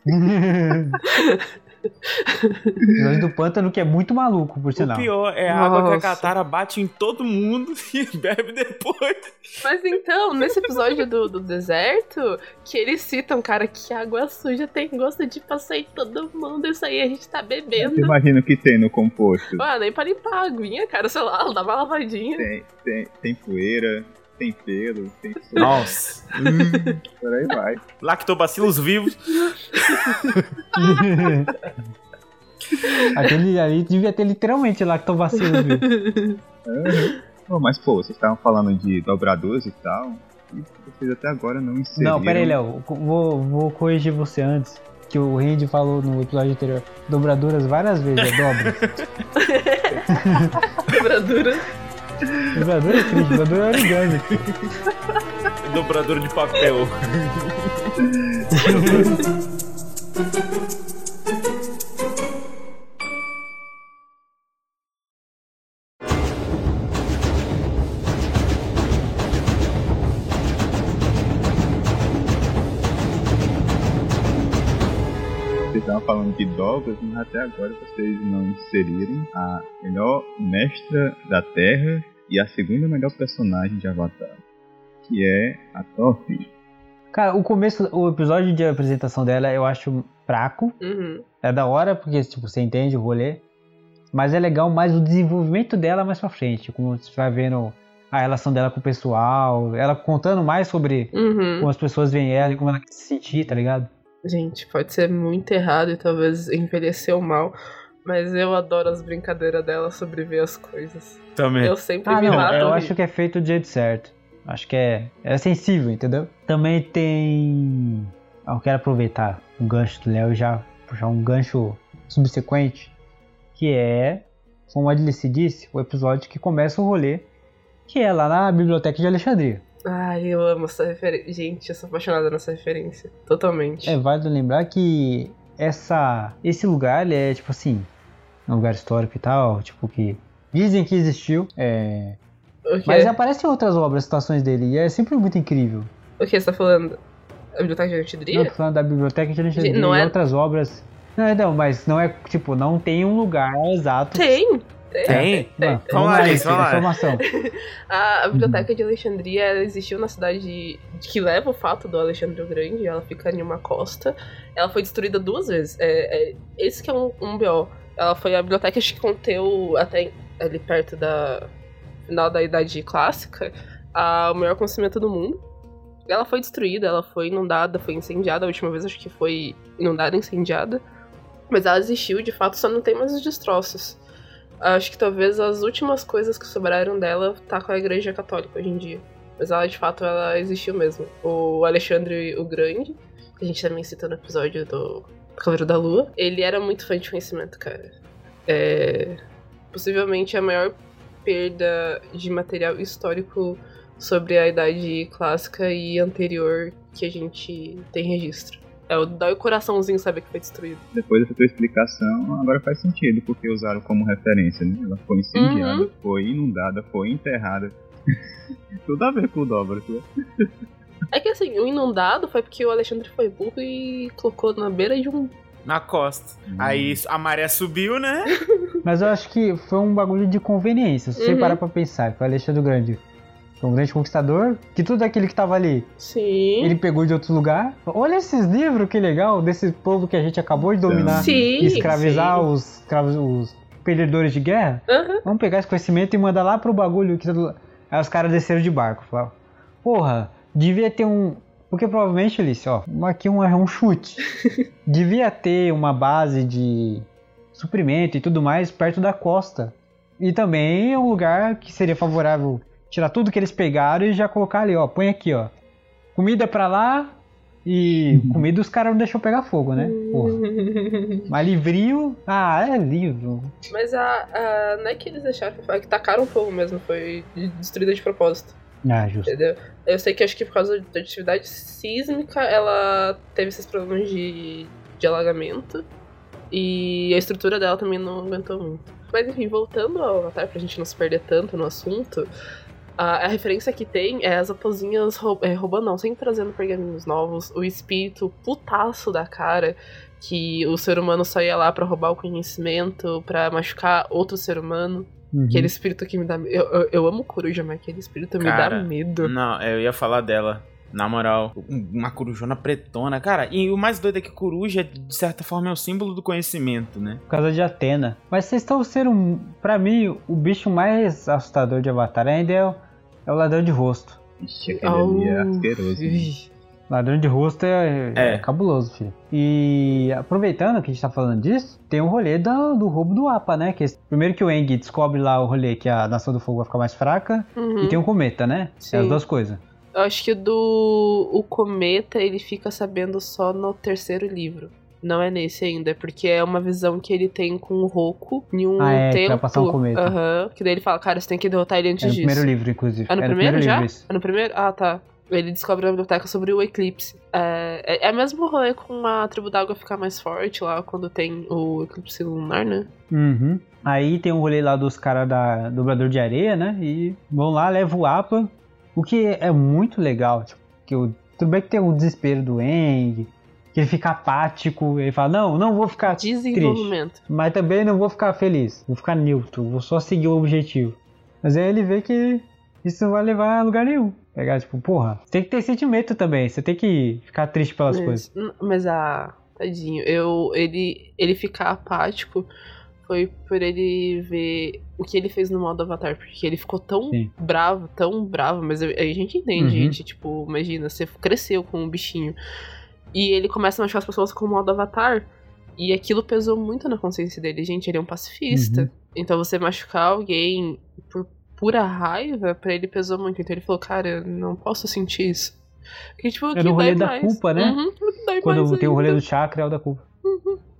Nós do pântano que é muito maluco, por O sinal. pior é a água que a. Katara bate em todo mundo e bebe depois. Mas então, nesse episódio do, do deserto, que eles citam, cara, que água suja tem gosto de passar em todo mundo. Isso aí a gente tá bebendo. imagina o que tem no composto. Mano, nem pra limpar a aguinha, cara, sei lá, dá uma lavadinha. Tem, tem, tem poeira, tem pelo, tem suco, Nossa. por aí vai. Lactobacilos vivos. Aquele ali devia ter literalmente lactobacillus, viu? Uhum. Pô, mas pô, vocês estavam falando de dobradores e tal. E vocês até agora não inseriram. Não, pera aí, Léo. Vou, vou corrigir você antes. Que o Randy falou no episódio anterior. Dobraduras várias vezes, é dobra. Quebradura. Dobradura é triste, dobradura é origami. Dobrador de papel. mas até agora vocês não inseriram a melhor mestra da Terra e a segunda melhor personagem de Avatar, que é a Toph. Cara, o começo, o episódio de apresentação dela eu acho fraco. Uhum. É da hora, porque tipo, você entende o rolê. Mas é legal mais o desenvolvimento dela mais pra frente. Como você vai vendo a relação dela com o pessoal. Ela contando mais sobre Uhum. como as pessoas veem ela e como ela quer se sentir, tá ligado? Gente, pode ser muito errado e talvez envelheceu mal, mas eu adoro as brincadeiras dela sobre ver as coisas. Também. Eu sempre Ah, me não, mato. eu rir. acho que é feito do jeito certo. Acho que é, é sensível, entendeu? Também tem. Ah, Eu quero aproveitar o gancho do Léo e já puxar um gancho subsequente, que é, como a Adlice disse, o episódio que começa o rolê, que é lá na Biblioteca de Alexandria. Ai, eu amo essa referência. Gente, eu sou apaixonada nessa referência. Totalmente. É válido lembrar que essa, esse lugar ele é tipo assim, um lugar histórico e tal, tipo que dizem que existiu, é, mas aparecem outras obras, citações dele, e é sempre muito incrível. O que você tá falando? A biblioteca de Não, Antidria? tô falando da biblioteca de Alexandria Não e é- outras obras. Não, não, mas não é, tipo, não tem um lugar exato. Tem! Tem? Não, Vamos lá, Alice, vamos lá. informação. A, a biblioteca de Alexandria ela existiu na cidade que leva o fato do Alexandre o Grande. Ela fica em uma costa. Ela foi destruída duas vezes. É, é- esse que é um, um BO. Ela foi a biblioteca que conteu até ali perto da final da Idade Clássica a, o maior conhecimento do mundo. Ela foi destruída, ela foi inundada, foi incendiada. A última vez acho que foi inundada, incendiada. Mas ela existiu, de fato, só não tem mais os destroços. Acho que talvez as últimas coisas que sobraram dela tá com a igreja católica hoje em dia. Mas ela, de fato, ela existiu mesmo. O Alexandre o Grande, que a gente também cita no episódio do Cavaleiro da Lua, ele era muito fã de conhecimento, cara. É... Possivelmente a maior perda de material histórico sobre a idade clássica e anterior que a gente tem registro. É o dói o coraçãozinho saber que foi destruído. Depois dessa tua explicação, agora faz sentido, porque usaram como referência, né? Ela foi incendiada, Uhum. foi inundada, foi enterrada. Tudo a ver com o Douglas, né? É que assim, o inundado foi porque o Alexandre foi burro e colocou na beira de um. Na costa. Hum. Aí a maré subiu, né? Mas eu acho que foi um bagulho de conveniência. Se você Uhum. parar pra pensar que o Alexandre Grande um grande conquistador, que tudo aquilo que tava ali, Sim. ele pegou de outro lugar. Olha esses livros, que legal, desse povo que a gente acabou de dominar Sim. e escravizar sim. os, escravos- os perdedores de guerra. Aham. Vamos pegar esse conhecimento e mandar lá pro bagulho que todo... Aí os caras desceram de barco. Falaram, porra, devia ter um. Porque provavelmente, Alice, ó, aqui um, é um chute. devia ter uma base de suprimento e tudo mais perto da costa. E também é um lugar que seria favorável tirar tudo que eles pegaram e já colocar ali, ó. Põe aqui, ó. Comida pra lá e comida os caras não deixou pegar fogo, né? Porra. Mas livrinho. Ah, é livro. Mas a, a- Não é que eles deixaram. É que tacaram fogo mesmo, foi destruída de propósito. Ah, justo. Entendeu? Eu sei que acho que por causa da atividade sísmica ela teve esses problemas de, de alagamento. E a estrutura dela também não aguentou muito. Mas enfim, voltando ao Avatar, pra gente não se perder tanto no assunto, a, a referência que tem é as aposinhas rou é, roubando, não, sempre trazendo pergaminhos novos, o espírito putaço da cara, que o ser humano só ia lá pra roubar o conhecimento, pra machucar outro ser humano. Uhum. Aquele espírito que me dá. Eu, eu, eu amo coruja, mas aquele espírito me Cara, dá medo. Não, eu ia falar dela. Na moral, um- uma corujona pretona, cara. E o mais doido é que coruja, de certa forma, é o símbolo do conhecimento, né? Por causa de Atena. Mas vocês estão sendo. um- Pra mim, o bicho mais assustador de Avatar ainda é o, é o ladrão de rosto. Ixi, aquele ali é asqueroso. Ladrão de rosto é, é É. cabuloso, filho. E aproveitando que a gente tá falando disso, tem o rolê do, do roubo do Apa, né? Que é primeiro que o Eng descobre lá o rolê que a Nação do Fogo vai ficar mais fraca. uhum. E tem o cometa, né? Sim. É as duas coisas. Eu acho que do o cometa ele fica sabendo só no terceiro livro. Não é nesse ainda, porque é uma visão que ele tem com o Roku em um Ah, é, que vai tempo. passar um cometa. Aham. que daí ele fala, cara, você tem que derrotar ele antes É no disso. primeiro livro, inclusive. É no É primeiro, já? É no primeiro? Ah, tá. Ele descobre na biblioteca sobre o eclipse. É, é, é mesmo rolê com a tribo d'água ficar mais forte lá quando tem o eclipse lunar, né? Uhum. Aí tem um rolê lá dos caras da Dobrador de Areia, né? E vão lá, levam o APA. O que é muito legal, tipo, que o, tudo bem que tem o desespero do Eng, Que ele fica apático, ele fala, não, não vou ficar triste. Desenvolvimento. Mas também não vou ficar feliz. Vou ficar neutro. Vou só seguir o objetivo. Mas aí ele vê que isso não vai levar a lugar nenhum. Pegar, tipo, porra, tem que ter sentimento também. Você tem que ficar triste pelas coisas. Mas, mas a. Tadinho, eu. Ele, ele ficar apático foi por ele ver o que ele fez no modo Avatar, porque ele ficou tão Sim. bravo, tão bravo, mas eu- a gente entende, Uhum. gente, tipo, imagina, você cresceu com um bichinho e ele começa a machucar as pessoas com o modo Avatar e aquilo pesou muito na consciência dele, gente, ele é um pacifista. Uhum. Então você machucar alguém por pura raiva, pra ele pesou muito. Então ele falou, cara, eu não posso sentir isso. Porque, tipo, É no rolê da culpa, né? Uhum, Quando mais tem o rolê do chakra é o da culpa.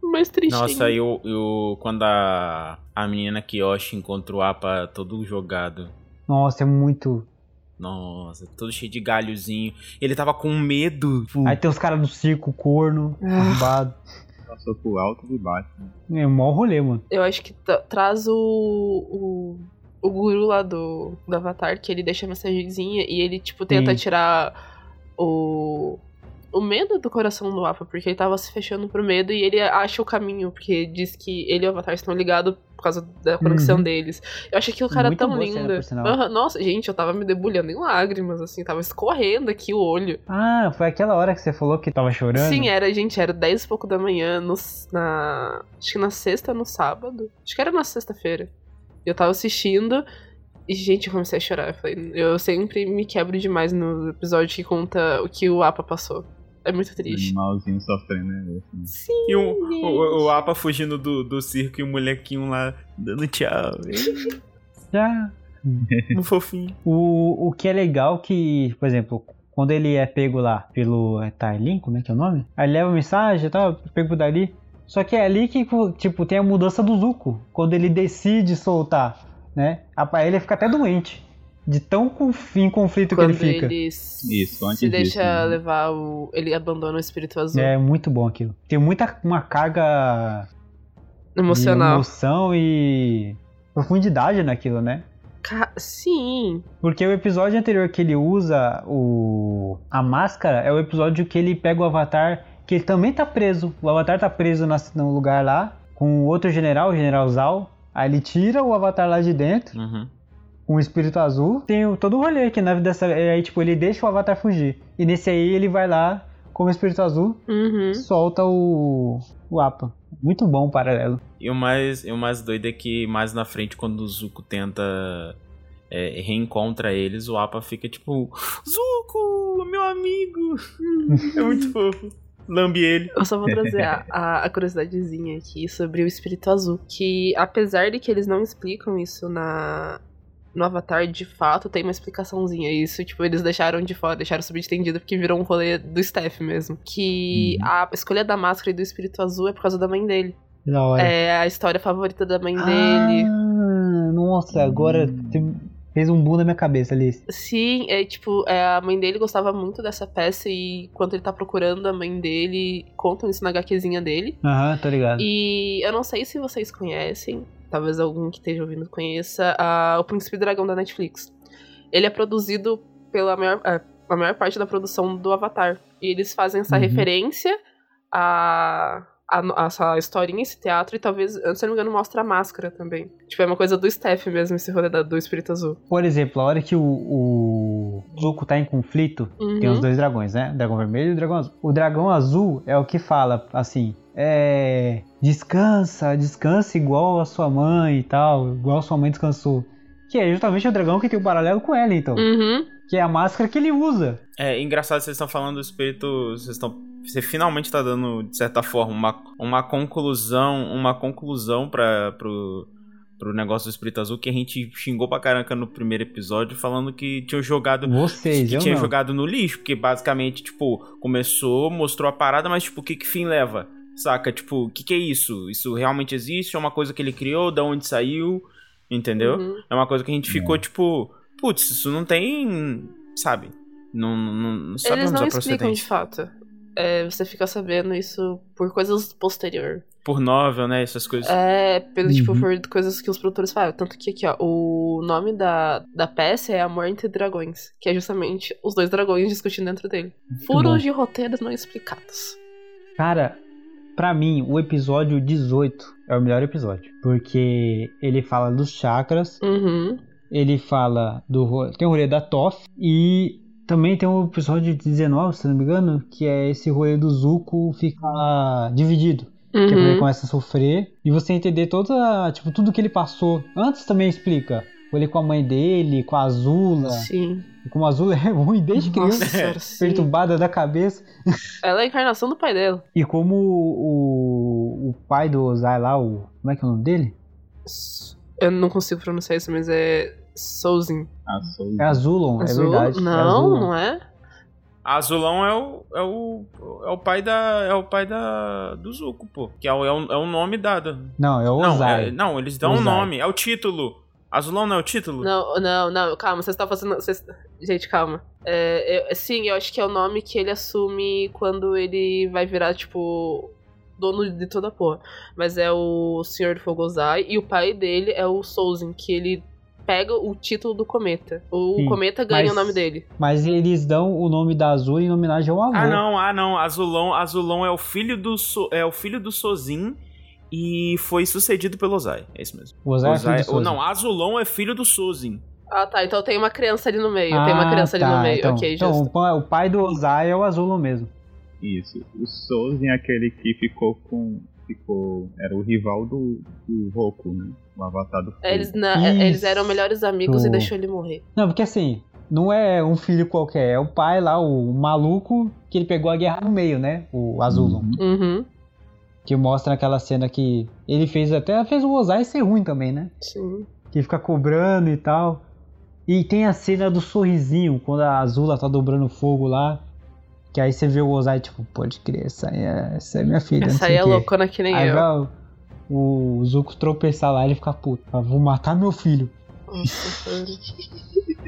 Mais triste Nossa, ainda. eu, eu quando a, a menina Kiyoshi encontra o Apa todo jogado. Nossa, é muito. Nossa, todo cheio de galhozinho. Ele tava com medo. tipo, Aí tem os caras do circo, corno, Ah. arrombado. Passou por alto e baixo. né? É um mau rolê, mano. Eu acho que tra- traz o, o. O guru lá do, do Avatar, que ele deixa a mensagenzinha e ele, tipo, tenta Sim. tirar o. O medo do coração do Apa, porque ele tava se fechando pro medo e ele acha o caminho, porque diz que ele e o Avatar estão ligados por causa da conexão Uhum. deles. Eu achei aquilo cara Muito tão lindo. Aham, Nossa, gente, eu tava me debulhando em lágrimas, assim, tava escorrendo aqui o olho. Ah, foi aquela hora que você falou que tava chorando? Sim, era, gente, era 10 e pouco da manhã, no, na. Acho que na sexta no sábado. Acho que era na sexta-feira. Eu tava assistindo e, gente, eu comecei a chorar. Eu, falei, eu sempre me quebro demais no episódio que conta o que o Apa passou. É muito triste. Animalzinho sofrendo, né? Assim. Sim. E o, o, o Apa fugindo do, do circo e o molequinho lá dando tchau. Já. Um fofinho. O, o que é legal que, por exemplo, quando ele é pego lá pelo é, Tarlin, como é que é o nome? Aí leva mensagem e tal, pego dali. Só que é ali que, tipo, tem a mudança do Zuko. Quando ele decide soltar, né? Aí ele fica até doente. De tão conf- em conflito Quando que ele fica. ele Isso, antes se disso, deixa né? levar o. Ele abandona o espírito azul. É muito bom aquilo. Tem muita uma carga de Emocional. emoção e profundidade naquilo, né? Ca- Sim. Porque o episódio anterior que ele usa o a máscara é o episódio que ele pega o Avatar, que ele também tá preso. O Avatar tá preso na- no lugar lá, com outro general, o General Zal. Aí ele tira o Avatar lá de dentro, Uhum. O espírito azul. Tem o- todo o rolê aqui na vida dessa. Aí, tipo, ele deixa o Avatar fugir. E nesse aí ele vai lá, como espírito azul, Uhum. solta o. o Apa. Muito bom o paralelo. E o mais, e o mais doido é que mais na frente, quando o Zuko tenta. é, reencontra eles, o Apa fica tipo: Zuko, meu amigo! é muito fofo. Lambe ele. Eu só vou trazer a, a, a curiosidadezinha aqui sobre o espírito azul. Que apesar de que eles não explicam isso na, no Avatar, de fato tem uma explicaçãozinha. Isso, tipo, eles deixaram de fora, deixaram subentendido porque virou um rolê do staff mesmo. Que Uhum. a escolha da máscara e do espírito azul é por causa da mãe dele. Da hora. É a história favorita da mãe dele. Ah, nossa, agora tem- fez um boom na minha cabeça ali. Sim, é tipo, é, a mãe dele gostava muito dessa peça e quando ele tá procurando a mãe dele, contam isso na HQzinha dele. Aham, tô ligado. E eu não sei se vocês conhecem, talvez algum que esteja ouvindo conheça, a- o Príncipe Dragão da Netflix. Ele é produzido pela maior, é, a maior parte da produção do Avatar. E eles fazem essa Uhum. referência a, a, a essa historinha, esse teatro, e talvez, se eu não me engano, mostra a máscara também. Tipo, é uma coisa do staff mesmo, esse rolê da- do Espírito Azul. Por exemplo, a hora que o, o Zuko tá em conflito, tem Uhum. os dois dragões, né? O dragão vermelho e o dragão azul. O dragão azul é o que fala assim: é. Descansa, descansa igual a sua mãe e tal, igual a sua mãe descansou. Que é justamente o dragão que tem o paralelo com ela, então. Uhum. Que é a máscara que ele usa. É engraçado, vocês estão falando do espírito. Vocês estão. Você finalmente tá dando, de certa forma, uma, uma conclusão. Uma conclusão para pro, pro negócio do espírito azul que a gente xingou pra caraca no primeiro episódio, falando que tinham jogado. Vocês, que eu tinha não. jogado no lixo, porque basicamente, tipo, começou, mostrou a parada, mas, tipo, o que que fim leva? Saca? Tipo, o que que é isso? Isso realmente existe? É uma coisa que ele criou? Da onde saiu? Entendeu? Uhum. É uma coisa que a gente ficou, tipo, putz, isso não tem. Sabe? Não, não, não Eles sabemos não a explicam de fato. É, você fica sabendo isso por coisas posterior. Por novel, né? Essas coisas. É, pelo, tipo, Uhum. por coisas que os produtores falam. Tanto que aqui, ó, o nome da, da peça é Amor entre Dragões, que é justamente os dois dragões discutindo dentro dele. Furos bom. de roteiros não explicados. Cara, pra mim, o episódio 18 é o melhor episódio. Porque ele fala dos chakras, Uhum. ele fala do. Tem o rolê da Toff e também tem o episódio 19, se não me engano, que é esse rolê do Zuko ficar dividido. Que é quando ele Uhum. começa a sofrer e você entender toda, tipo, tudo que ele passou. Antes também explica. O rolê com a mãe dele, com a Azula. Sim. E como a Azula é ruim desde Nossa, criança, sim. perturbada da cabeça. Ela é a encarnação do pai dela. E como o, o pai do Ozai lá, o. Como é que é o nome dele? Eu não consigo pronunciar isso, mas é Souzin. A Soul. É Azulon, é Azul? verdade. é Não, Azulon. não é? Azulão é o, é o. É o pai da. É o pai da. Do Zuko, pô. Que é o, é o, é o nome dado. Não, é o Não, Ozai. é- não, eles dão um Ozai. nome. É o título. Azulão não é o título? Não, não, não, calma, você está fazendo. vocês- Gente, calma. É, eu- sim, eu acho que é o nome que ele assume quando ele vai virar, tipo, dono de toda a porra. Mas é o Senhor do Fogo Ozai e o pai dele é o Souzin, que ele pega o título do cometa. O Sim, cometa ganha mas- o nome dele. Mas eles dão o nome da Azul em homenagem ao avô. Ah, não, ah, não. Azulão, Azulão é o filho do So- é o filho do Sozin e foi sucedido pelo Ozai. É isso mesmo. O Ozai é filho Ozai- do. Não, Azulão é filho do Sozin. Ah, tá. Então tem uma criança ali no meio. tem uma Ah, criança ali tá, no meio. Então, ok, então justo. o pa- o pai do Ozai é o Azulon mesmo. Isso. O Souzin é aquele que ficou com. Ficou. Era o rival do, do Roku, né? O avatar do fogo. Eles, na- é, eles eram melhores amigos e deixou ele morrer. Não, porque assim, não é um filho qualquer, é o pai lá, o maluco que ele pegou a guerra no meio, né? O Azulon. Uhum. Que mostra aquela cena que ele fez até fez o Ozai ser ruim também, né? Sim. Que fica cobrando e tal. E tem a cena do sorrisinho, quando a Azula tá dobrando fogo lá. Que aí você vê o Ozai, tipo, pode crer, essa aí é, essa é minha filha. Essa aí é loucona que nem Aí eu. vai o, Zuko tropeçar lá e ele fica puto. Fala, Vou matar meu filho. Nossa,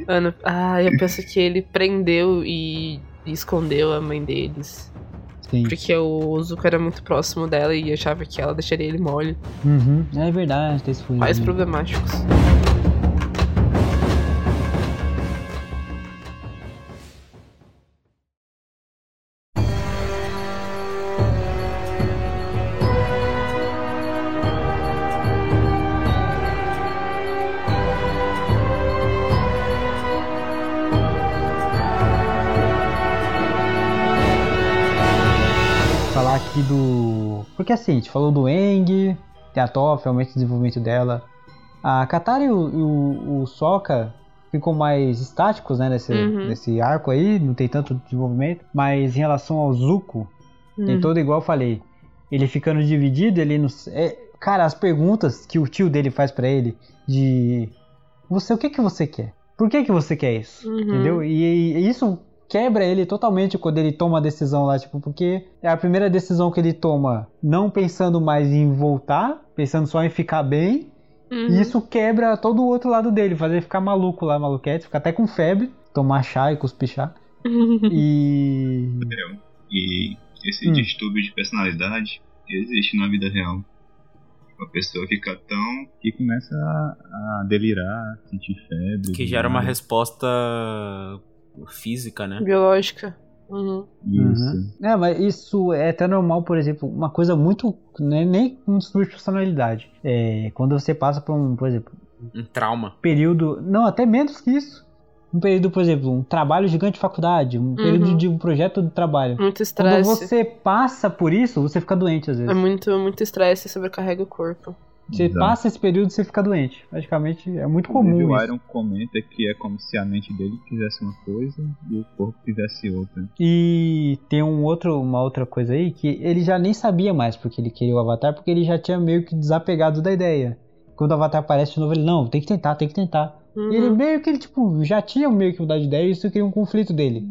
mano. Ah, eu penso que ele prendeu e escondeu a mãe deles. Sim. Porque o Zuko era muito próximo dela e achava que ela deixaria ele mole. Uhum. É verdade, tem esse Pais sorrisinho. problemáticos. Porque assim, a gente falou do Eng, tem a Toph, aumenta o desenvolvimento dela. A Katara e o, o, o Sokka ficam mais estáticos, né, nesse, Uhum. nesse arco aí, não tem tanto desenvolvimento. Mas em relação ao Zuko, tem Hum. todo igual eu falei. Ele ficando dividido, ele não. É, cara, as perguntas que o tio dele faz pra ele de. Você, o que que você quer? Por que que você quer isso? Uhum. Entendeu? E, e isso quebra ele totalmente quando ele toma a decisão lá, tipo, porque é a primeira decisão que ele toma, não pensando mais em voltar, pensando só em ficar bem. Uhum. E isso quebra todo o outro lado dele, fazer ele ficar maluco lá, maluquete, ficar até com febre, tomar chá e cuspir chá. E. E esse Hum. distúrbio de personalidade existe na vida real. A pessoa fica tão. que começa a, a delirar, sentir febre. Que gera uma resposta física, né? Biológica. Uhum. Isso. É, mas isso é até normal, por exemplo, uma coisa muito. Né, nem um distúrbio de personalidade. É, quando você passa por um, por exemplo, Um trauma. período. Não, até menos que isso. Um período, por exemplo, um trabalho gigante de faculdade, um período Uhum. de um projeto de trabalho. Muito Quando estresse. você passa por isso, você fica doente às vezes. É muito, muito estresse e sobrecarrega o corpo. Você Exato. passa esse período e você fica doente. Praticamente é muito comum o isso. Iron comenta que é como se a mente dele quisesse uma coisa e o corpo quisesse outra. E tem um outro, uma outra coisa aí que ele já nem sabia mais porque ele queria o Avatar, porque ele já tinha meio que desapegado da ideia. Quando o Avatar aparece de novo, ele, não, tem que tentar, tem que tentar. Uhum. E ele meio que ele, tipo, já tinha meio que mudado de ideia e isso cria um conflito dele.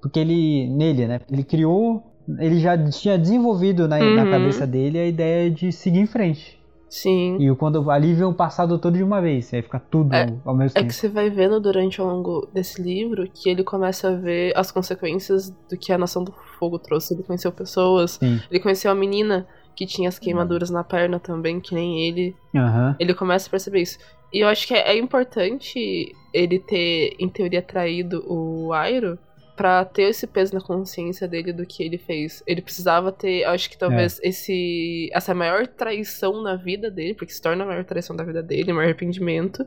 Porque ele, nele, né? Ele criou, ele já tinha desenvolvido na, na Uhum. cabeça dele a ideia de seguir em frente. Sim. E quando ali vem o passado todo de uma vez, aí fica tudo É- ao, mesmo É tempo. que você vai vendo durante ao longo desse livro que ele começa a ver as consequências do que a Nação do Fogo trouxe. Ele conheceu pessoas, Sim. ele conheceu a menina que tinha as queimaduras na perna também, que nem ele. Aham. Ele começa a perceber isso. E eu acho que é, é importante ele ter, em teoria, traído o Airo, pra ter esse peso na consciência dele do que ele fez. Ele precisava ter, acho que talvez É. esse essa maior traição na vida dele, porque se torna a maior traição da vida dele, maior arrependimento,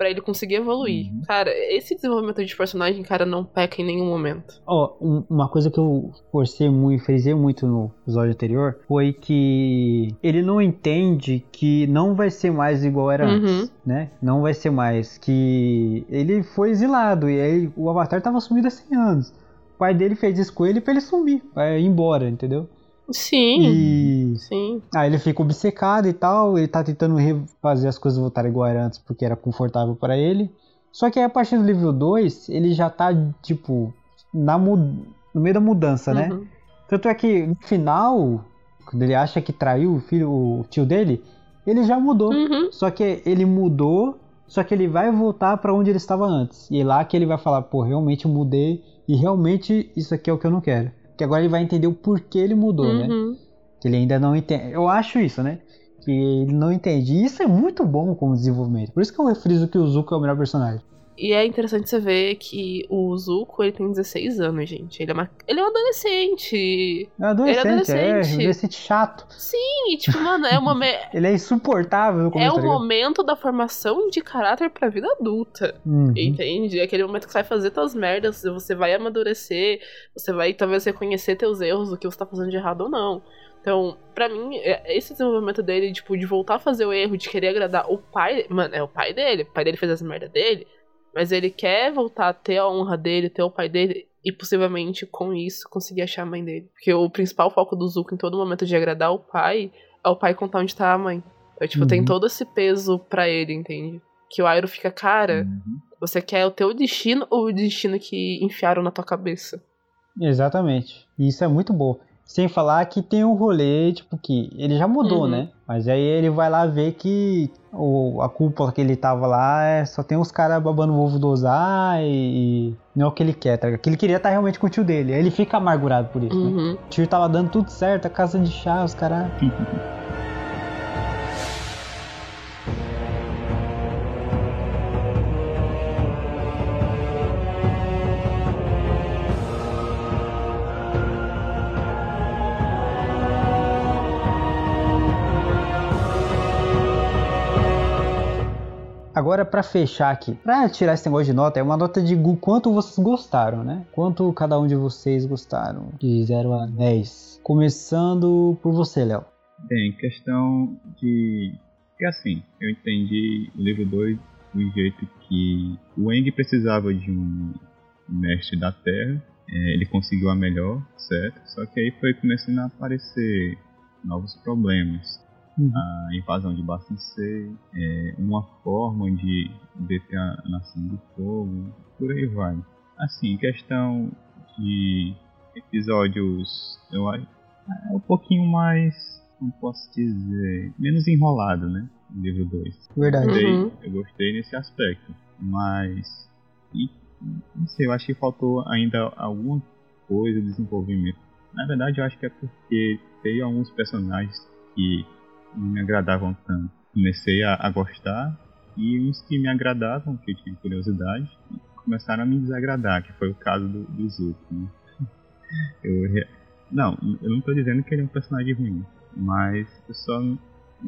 pra ele conseguir evoluir. Uhum. Cara, esse desenvolvimento de personagem, cara, não peca em nenhum momento. Ó, um- uma coisa que eu forcei muito, frisei muito no episódio anterior foi que ele não entende que não vai ser mais igual era Uhum. antes, né? Não vai ser mais que ele foi exilado e aí o Avatar tava sumido há 100 anos. O pai dele fez isso com ele pra ele sumir, pra ir embora, entendeu? Sim. E Sim. aí ele fica obcecado e tal, ele tá tentando refazer as coisas voltarem igual era antes porque era confortável pra ele. Só que aí a partir do livro 2, ele já tá, tipo, na mu- no meio da mudança, né? Uhum. Tanto é que no final, quando ele acha que traiu o filho, o tio dele, ele já mudou. Uhum. Só que ele mudou, só que ele vai voltar pra onde ele estava antes. E é lá que ele vai falar, pô, realmente eu mudei e realmente isso aqui é o que eu não quero. Que agora ele vai entender o porquê ele mudou, né? Uhum. Que ele ainda não entende. Eu acho isso, né? Que ele não entende. E isso é muito bom como desenvolvimento. Por isso que eu refriso que o Zuko é o melhor personagem. E é interessante você ver que o Zuko, ele tem 16 anos, gente. Ele é, uma... ele é um adolescente. É adolescente, é, adolescente. adolescente chato. Sim, e tipo, mano, é uma... Ele é insuportável no É o tá ligado? momento da formação de caráter pra vida adulta. Uhum. Entende? É aquele momento que você vai fazer tuas merdas, você vai amadurecer, você vai talvez reconhecer teus erros, o que você tá fazendo de errado ou não. Então, pra mim, é- esse desenvolvimento dele, tipo, de voltar a fazer o erro, de querer agradar o pai. Mano, é o pai dele. O pai dele fez as merdas dele. Mas ele quer voltar a ter a honra dele, ter o pai dele. E possivelmente com isso conseguir achar a mãe dele. Porque o principal foco do Zuko em todo momento de agradar o pai é o pai contar onde tá a mãe. Então, tipo, tem Uhum. todo esse peso pra ele, entende? Que o Airo fica, cara, Uhum. você quer o teu destino ou o destino que enfiaram na tua cabeça? Exatamente. E isso é muito bom. Sem falar que tem um rolê, tipo, que ele já mudou, Uhum. né? Mas aí ele vai lá ver que o, a cúpula que ele tava lá é, só tem uns caras babando o ovo do Ozai e, e não é o que ele quer, tá? ligado? Que ele queria estar realmente com o tio dele. Aí ele fica amargurado por isso, né? Uhum. O tio tava dando tudo certo, a casa de chá, os caras. Pra fechar aqui, pra tirar esse negócio de nota, é uma nota de quanto vocês gostaram, né? Quanto cada um de vocês gostaram, de 0 a 10. Começando por você, Léo. Bem, questão de. Que assim, eu entendi o livro 2 do jeito que o Eng precisava de um mestre da Terra, é, ele conseguiu a melhor, certo? Só que aí foi começando a aparecer novos problemas. Uhum. A invasão de Bacincê, é, uma forma de deter a Nação do Fogo, por aí vai. Assim, questão de episódios, eu acho é um pouquinho mais, como posso dizer, menos enrolado, né? Livro 2. Verdade. Gostei, Uhum. Eu gostei nesse aspecto, mas e, não sei, eu acho que faltou ainda alguma coisa de desenvolvimento. Na verdade, eu acho que é porque tem alguns personagens que não me agradavam tanto. Comecei a, a gostar e uns que me agradavam, que eu tive curiosidade, começaram a me desagradar, que foi o caso do, do Zuko. Né? Eu, não, eu não estou dizendo que ele é um personagem ruim, mas eu só não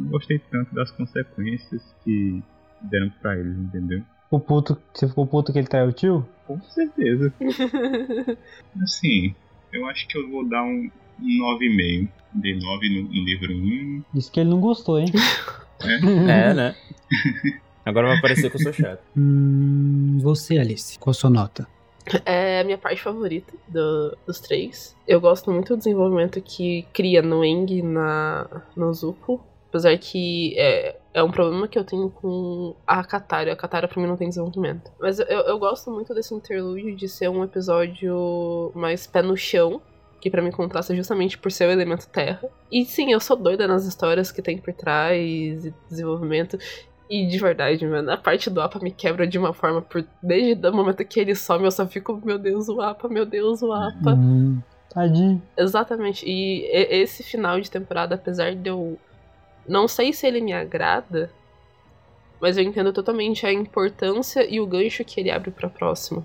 gostei tanto das consequências que deram pra eles, entendeu? O puto, você ficou puto que ele traiu o tio? Com certeza. Assim, eu acho que eu vou dar um, um 9,5. Dei 9 no, no livro 1. Disse que ele não gostou, hein? É, né? Agora vai parecer que eu sou chato. Hum, você, Alice, qual a sua nota? É a minha parte favorita do- dos três. Eu gosto muito do desenvolvimento que cria no Eng na, no Zuko. Apesar que é, é um problema que eu tenho com a Katara. A Katara pra mim não tem desenvolvimento. Mas eu, eu gosto muito desse interlúdio de ser um episódio mais pé no chão. Que pra mim contrasta justamente por ser o elemento terra. E sim, eu sou doida nas histórias que tem por trás e desenvolvimento. E de verdade, mano, a parte do Apa me quebra de uma forma, por desde o momento que ele some, eu só fico, meu Deus, o Apa, meu Deus, o Apa. Hum, tadinho. Exatamente. E e- esse final de temporada, apesar de eu não sei se ele me agrada, mas eu entendo totalmente a importância e o gancho que ele abre pra próxima.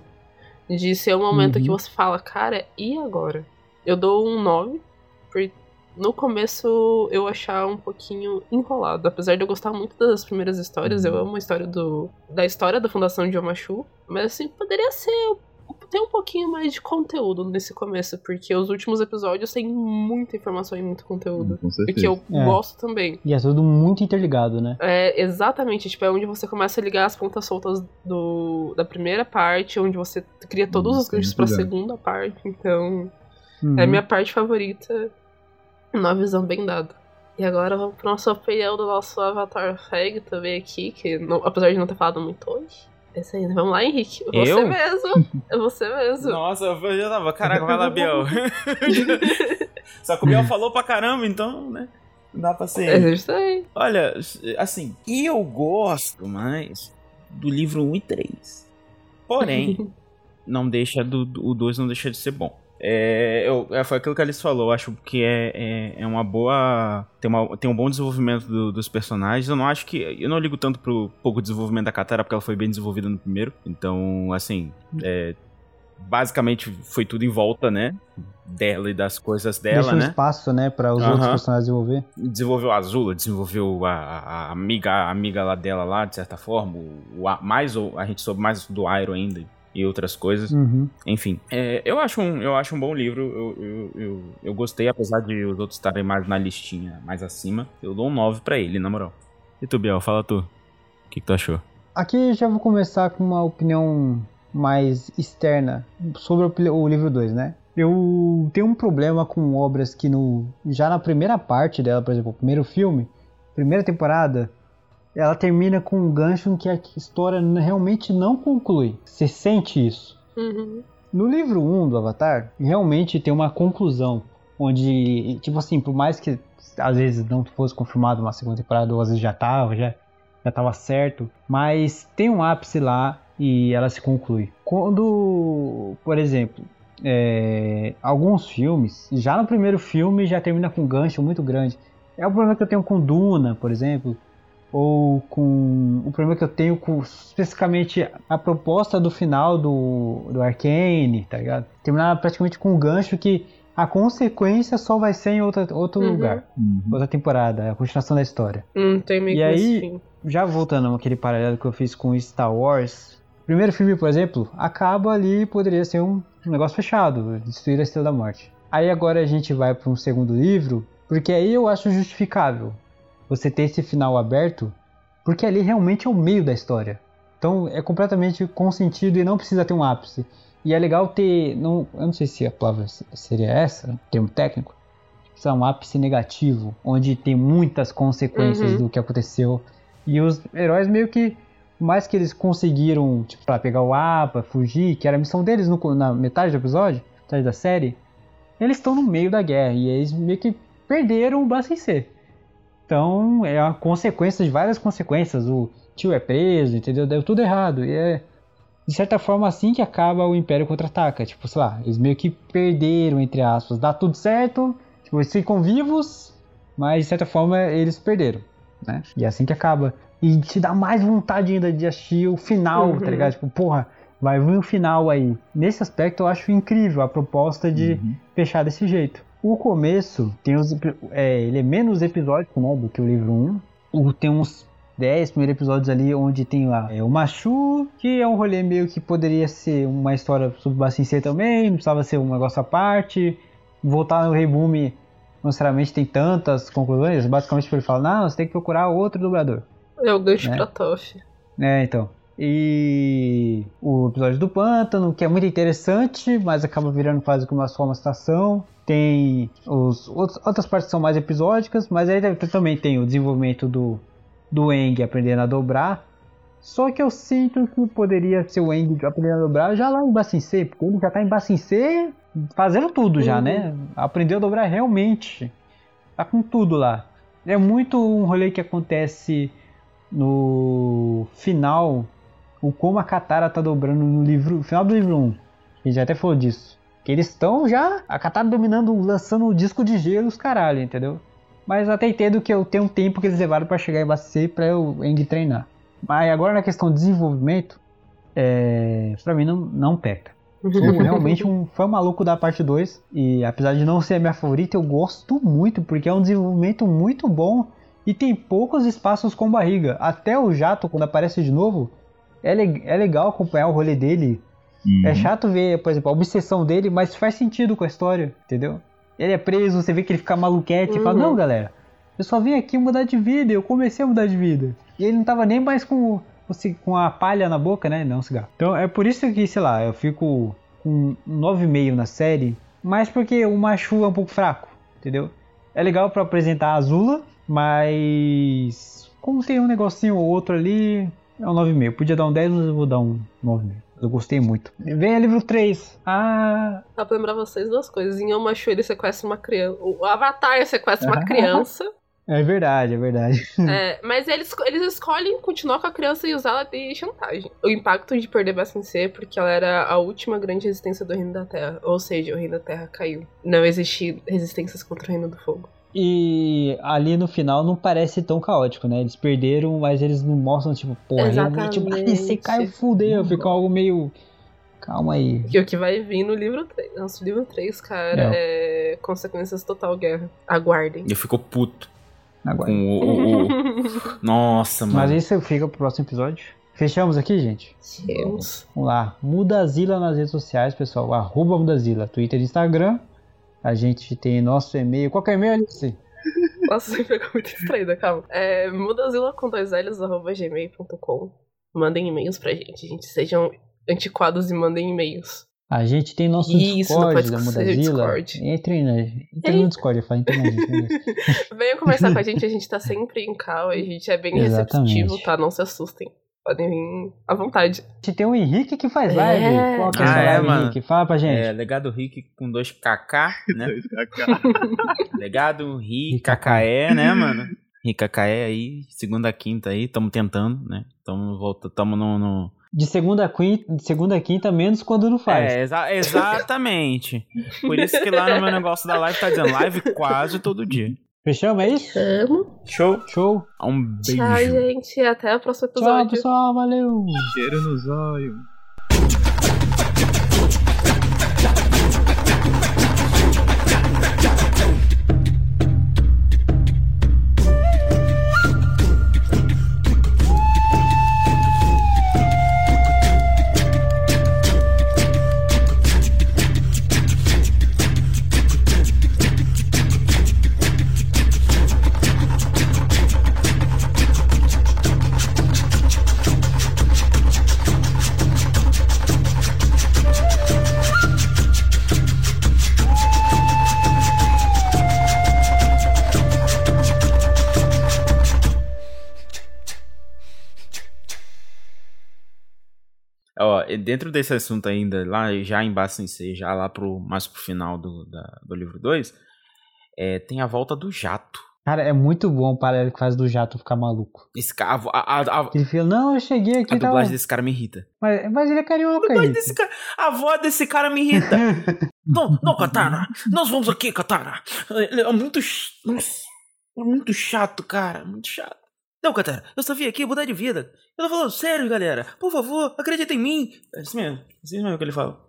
De ser um momento Uhum. que você fala, cara, e agora? Eu dou um 9, porque no começo eu achar um pouquinho enrolado. Apesar de eu gostar muito das primeiras histórias, eu amo a história do, da história da fundação de Omashu. Mas assim, poderia ser. Ter um pouquinho mais de conteúdo nesse começo, porque os últimos episódios têm muita informação e muito conteúdo. Com certeza. que eu É. gosto também. E é tudo muito interligado, né? É, exatamente, tipo, é onde você começa a ligar as pontas soltas do, da primeira parte, onde você cria todos Hum, os ganchos pra segunda parte, então Uhum. é a minha parte favorita, numa visão bem dada. E agora vamos pro nosso opinião do nosso Avatar Fag também aqui, que não- apesar de não ter falado muito hoje. É isso aí, vamos lá, Henrique. Você Eu? mesmo. É você mesmo. Nossa, eu já tava. Caraca, vai lá, Biel. Só que o Biel falou pra caramba, então, né? Não dá pra ser. É isso aí. Olha, assim, eu gosto mais do livro 1 e 3. Porém, não deixa do, do- o 2 não deixa de ser bom. É, eu, é, foi aquilo que a Alice falou, acho que é, é, é uma boa. Tem, uma, tem um bom desenvolvimento do- dos personagens. Eu não acho que. Eu não ligo tanto pro pouco desenvolvimento da Katara, porque ela foi bem desenvolvida no primeiro. Então, assim. é, basicamente foi tudo em volta, né? Dela e das coisas dela, Deixa um né? espaço, né, para os outros personagens desenvolver. desenvolveu a Azula, desenvolveu a, a- amiga, a amiga lá dela lá, de certa forma. O, o mais a gente soube mais do Iron ainda e outras coisas. Uhum. Enfim, é, eu, acho um, eu acho um bom livro. Eu, eu, eu, eu gostei, apesar de os outros estarem mais na listinha, mais acima. Eu dou um 9 pra ele, na moral. E tu, Biel, fala tu. O que, que tu achou? Aqui já vou começar com uma opinião mais externa sobre o, livro 2, né? Eu tenho um problema com obras que no já na primeira parte dela, por exemplo, o primeiro filme, primeira temporada, ela termina com um gancho em que a história realmente não conclui. Você sente isso? Uhum. No livro 1 do Avatar, realmente tem uma conclusão, onde, tipo assim, por mais que às vezes não fosse confirmado uma segunda temporada, ou às vezes já tava, já, já tava certo, mas tem um ápice lá e ela se conclui. Quando, por exemplo, é, alguns filmes, já no primeiro filme já termina com um gancho muito grande. É o problema que eu tenho com Duna, por exemplo, ou com o problema que eu tenho com especificamente a proposta do final do, do Arcane, tá ligado? Terminar praticamente com um gancho que a consequência só vai ser em outra, outro Uhum. lugar, outra temporada, a continuação da história. Hum, tem meio E que aí- fim. Já voltando àquele paralelo que eu fiz com Star Wars, o primeiro filme, por exemplo, acaba ali poderia ser um negócio fechado, destruir a Estrela da Morte. Aí agora a gente vai para um segundo livro, porque aí eu acho justificável você ter esse final aberto, porque ali realmente é o meio da história. Então é completamente com sentido e não precisa ter um ápice. E é legal ter, não, eu não sei se a palavra seria essa, termo técnico, sei um ápice negativo, onde tem muitas consequências Uhum. do que aconteceu. E os heróis meio que, por mais que eles conseguiram, tipo, pra pegar o APA, fugir, que era a missão deles no- na metade do episódio, metade da série, eles estão no meio da guerra e eles meio que perderam o Bassencê. Então, é uma consequência de várias consequências. O tio é preso, entendeu? Deu tudo errado. E é, de certa forma, assim que acaba o Império Contra-Ataca. Tipo, sei lá, eles meio que perderam, entre aspas. Dá tudo certo, tipo, eles ficam vivos, mas de certa forma eles perderam, né? E é assim que acaba. E te dá mais vontade ainda de assistir o final, Uhum. tá ligado? Tipo, porra, vai vir o final aí. Nesse aspecto eu acho incrível a proposta de fechar desse jeito. O começo tem os, é, ele é menos episódico né, do que o livro 1. O, tem uns 10 primeiros episódios ali onde tem lá é, o Machu, que é um rolê meio que poderia ser uma história sobre o Bacincê também, não precisava ser um negócio à parte. Voltar no Rei Boom, não necessariamente tem tantas conclusões, basicamente ele fala, não, você tem que procurar outro dublador. É o gancho né? pra Toff. É, então. E o episódio do pântano, que é muito interessante, mas acaba virando quase como uma só uma citação. Tem os, outros- outras partes que são mais episódicas, mas aí também tem o desenvolvimento do, do Eng aprendendo a dobrar. Só que eu sinto que poderia ser o Eng aprendendo a dobrar já lá em Bacincê, porque ele já tá em Bacincê fazendo tudo já, Uhum. né? Aprendeu a dobrar realmente. Tá com tudo lá. É muito um rolê que acontece no final, o como a Katara tá dobrando no livro, final do livro 1. A gente já até falou disso. Que eles estão já, a Katara dominando, lançando o disco de gelo, os caralho, entendeu? Mas eu até entendo que eu tenho um tempo que eles levaram pra chegar em Bacê pra eu Eng treinar. Mas agora na questão de desenvolvimento, é, para mim não, não peca. Sou realmente um fã maluco da parte 2. E apesar de não ser a minha favorita, eu gosto muito, porque é um desenvolvimento muito bom e tem poucos espaços com barriga. Até o jato, quando aparece de novo, é, le é legal acompanhar o rolê dele. É chato ver, por exemplo, a obsessão dele, mas faz sentido com a história, entendeu? Ele é preso, você vê que ele fica maluquete e fala, Uhum. não, galera, eu só vim aqui mudar de vida, eu comecei a mudar de vida. E ele não tava nem mais com, com a palha na boca, né? Não, cigarro. Então é por isso que, sei lá, eu fico com 9,5 na série, mas porque o Machu é um pouco fraco, entendeu? É legal pra apresentar a Azula, mas como tem um negocinho ou outro ali, é um 9,5. Podia dar um 10, mas eu vou dar um 9,5. Eu gostei muito. Vem a livro 3. Ah, Dá pra lembrar vocês duas coisas. Em Omashu ele sequestra uma criança. O Avatar sequestra uma criança. é verdade, é verdade. é, mas eles, eles escolhem continuar com a criança e usá-la de chantagem. O impacto de perder Bassin C porque ela era a última grande resistência do Reino da Terra. Ou seja, o Reino da Terra caiu. Não existia resistências contra o Reino do Fogo. E ali no final não parece tão caótico, né? Eles perderam, mas eles não mostram, tipo, porra, realmente Exatamente. você caiu, fudeu. Fica algo meio. Calma aí. E o que vai vir no livro 3. Nosso livro 3, cara, é, consequências total guerra. Aguardem. Eu fico puto Agora. com o. o- o- Nossa, mano. Mas isso fica pro próximo episódio. Fechamos aqui, gente? Temos. Vamos lá. Mudazila nas redes sociais, pessoal. Arroba Mudazila. Twitter e Instagram. A gente tem nosso e-mail. Qual que é o e-mail, Alice? Nossa, você pegou muito distraída, calma. É mudazila com dois L's, arroba gmail.com. Mandem e-mails pra gente, gente. Sejam antiquados e mandem e-mails. A gente tem nosso Isso, Discord pode da Mudazila. Discord. Entrem, né? Entrem no Discord, eu falo, entrem na gente. né? Venham conversar com a gente, a gente tá sempre em cal, a gente é bem Exatamente. receptivo, tá? Não se assustem. Podem vir à vontade. Gente tem o Henrique que faz live. É. Qual que é Ah, é, live. Henrique? Fala pra gente. É, legado Rick com dois KK, né? 2KK. Legado Rick KKE, né, mano? Rick KKE aí, segunda, quinta aí, tamo tentando, né? Tamo, volta, tamo no. no... De segunda a quinta, de segunda a quinta, menos quando não faz. É, exa- exatamente. Por isso que lá no meu negócio da live tá dizendo live quase todo dia. Fechamos, é isso? Amo. Show. Show. Um beijo. Tchau, gente. Até o próximo Tchau, episódio. pessoal. Valeu. Cheiro no zóio. Dentro desse assunto ainda, lá já em Bassin C, já lá pro, mais pro final do, da- do livro 2, é, tem a volta do jato. Cara, é muito bom o paralelo que faz do jato ficar maluco. Esse cara, a, a, a, Ele fala, não, eu cheguei aqui a e tal. dublagem desse cara me irrita. Mas, mas ele é carioca, A, dublagem desse cara, a voz desse cara me irrita. não, não, Katara. Nós vamos aqui, Katara. Ele É muito. Nossa, é muito chato, cara. Muito chato. Não, Katara, eu só vim aqui mudar de vida. Eu tô falando sério, galera. Por favor, acredita em mim. É isso mesmo. É isso mesmo que ele fala.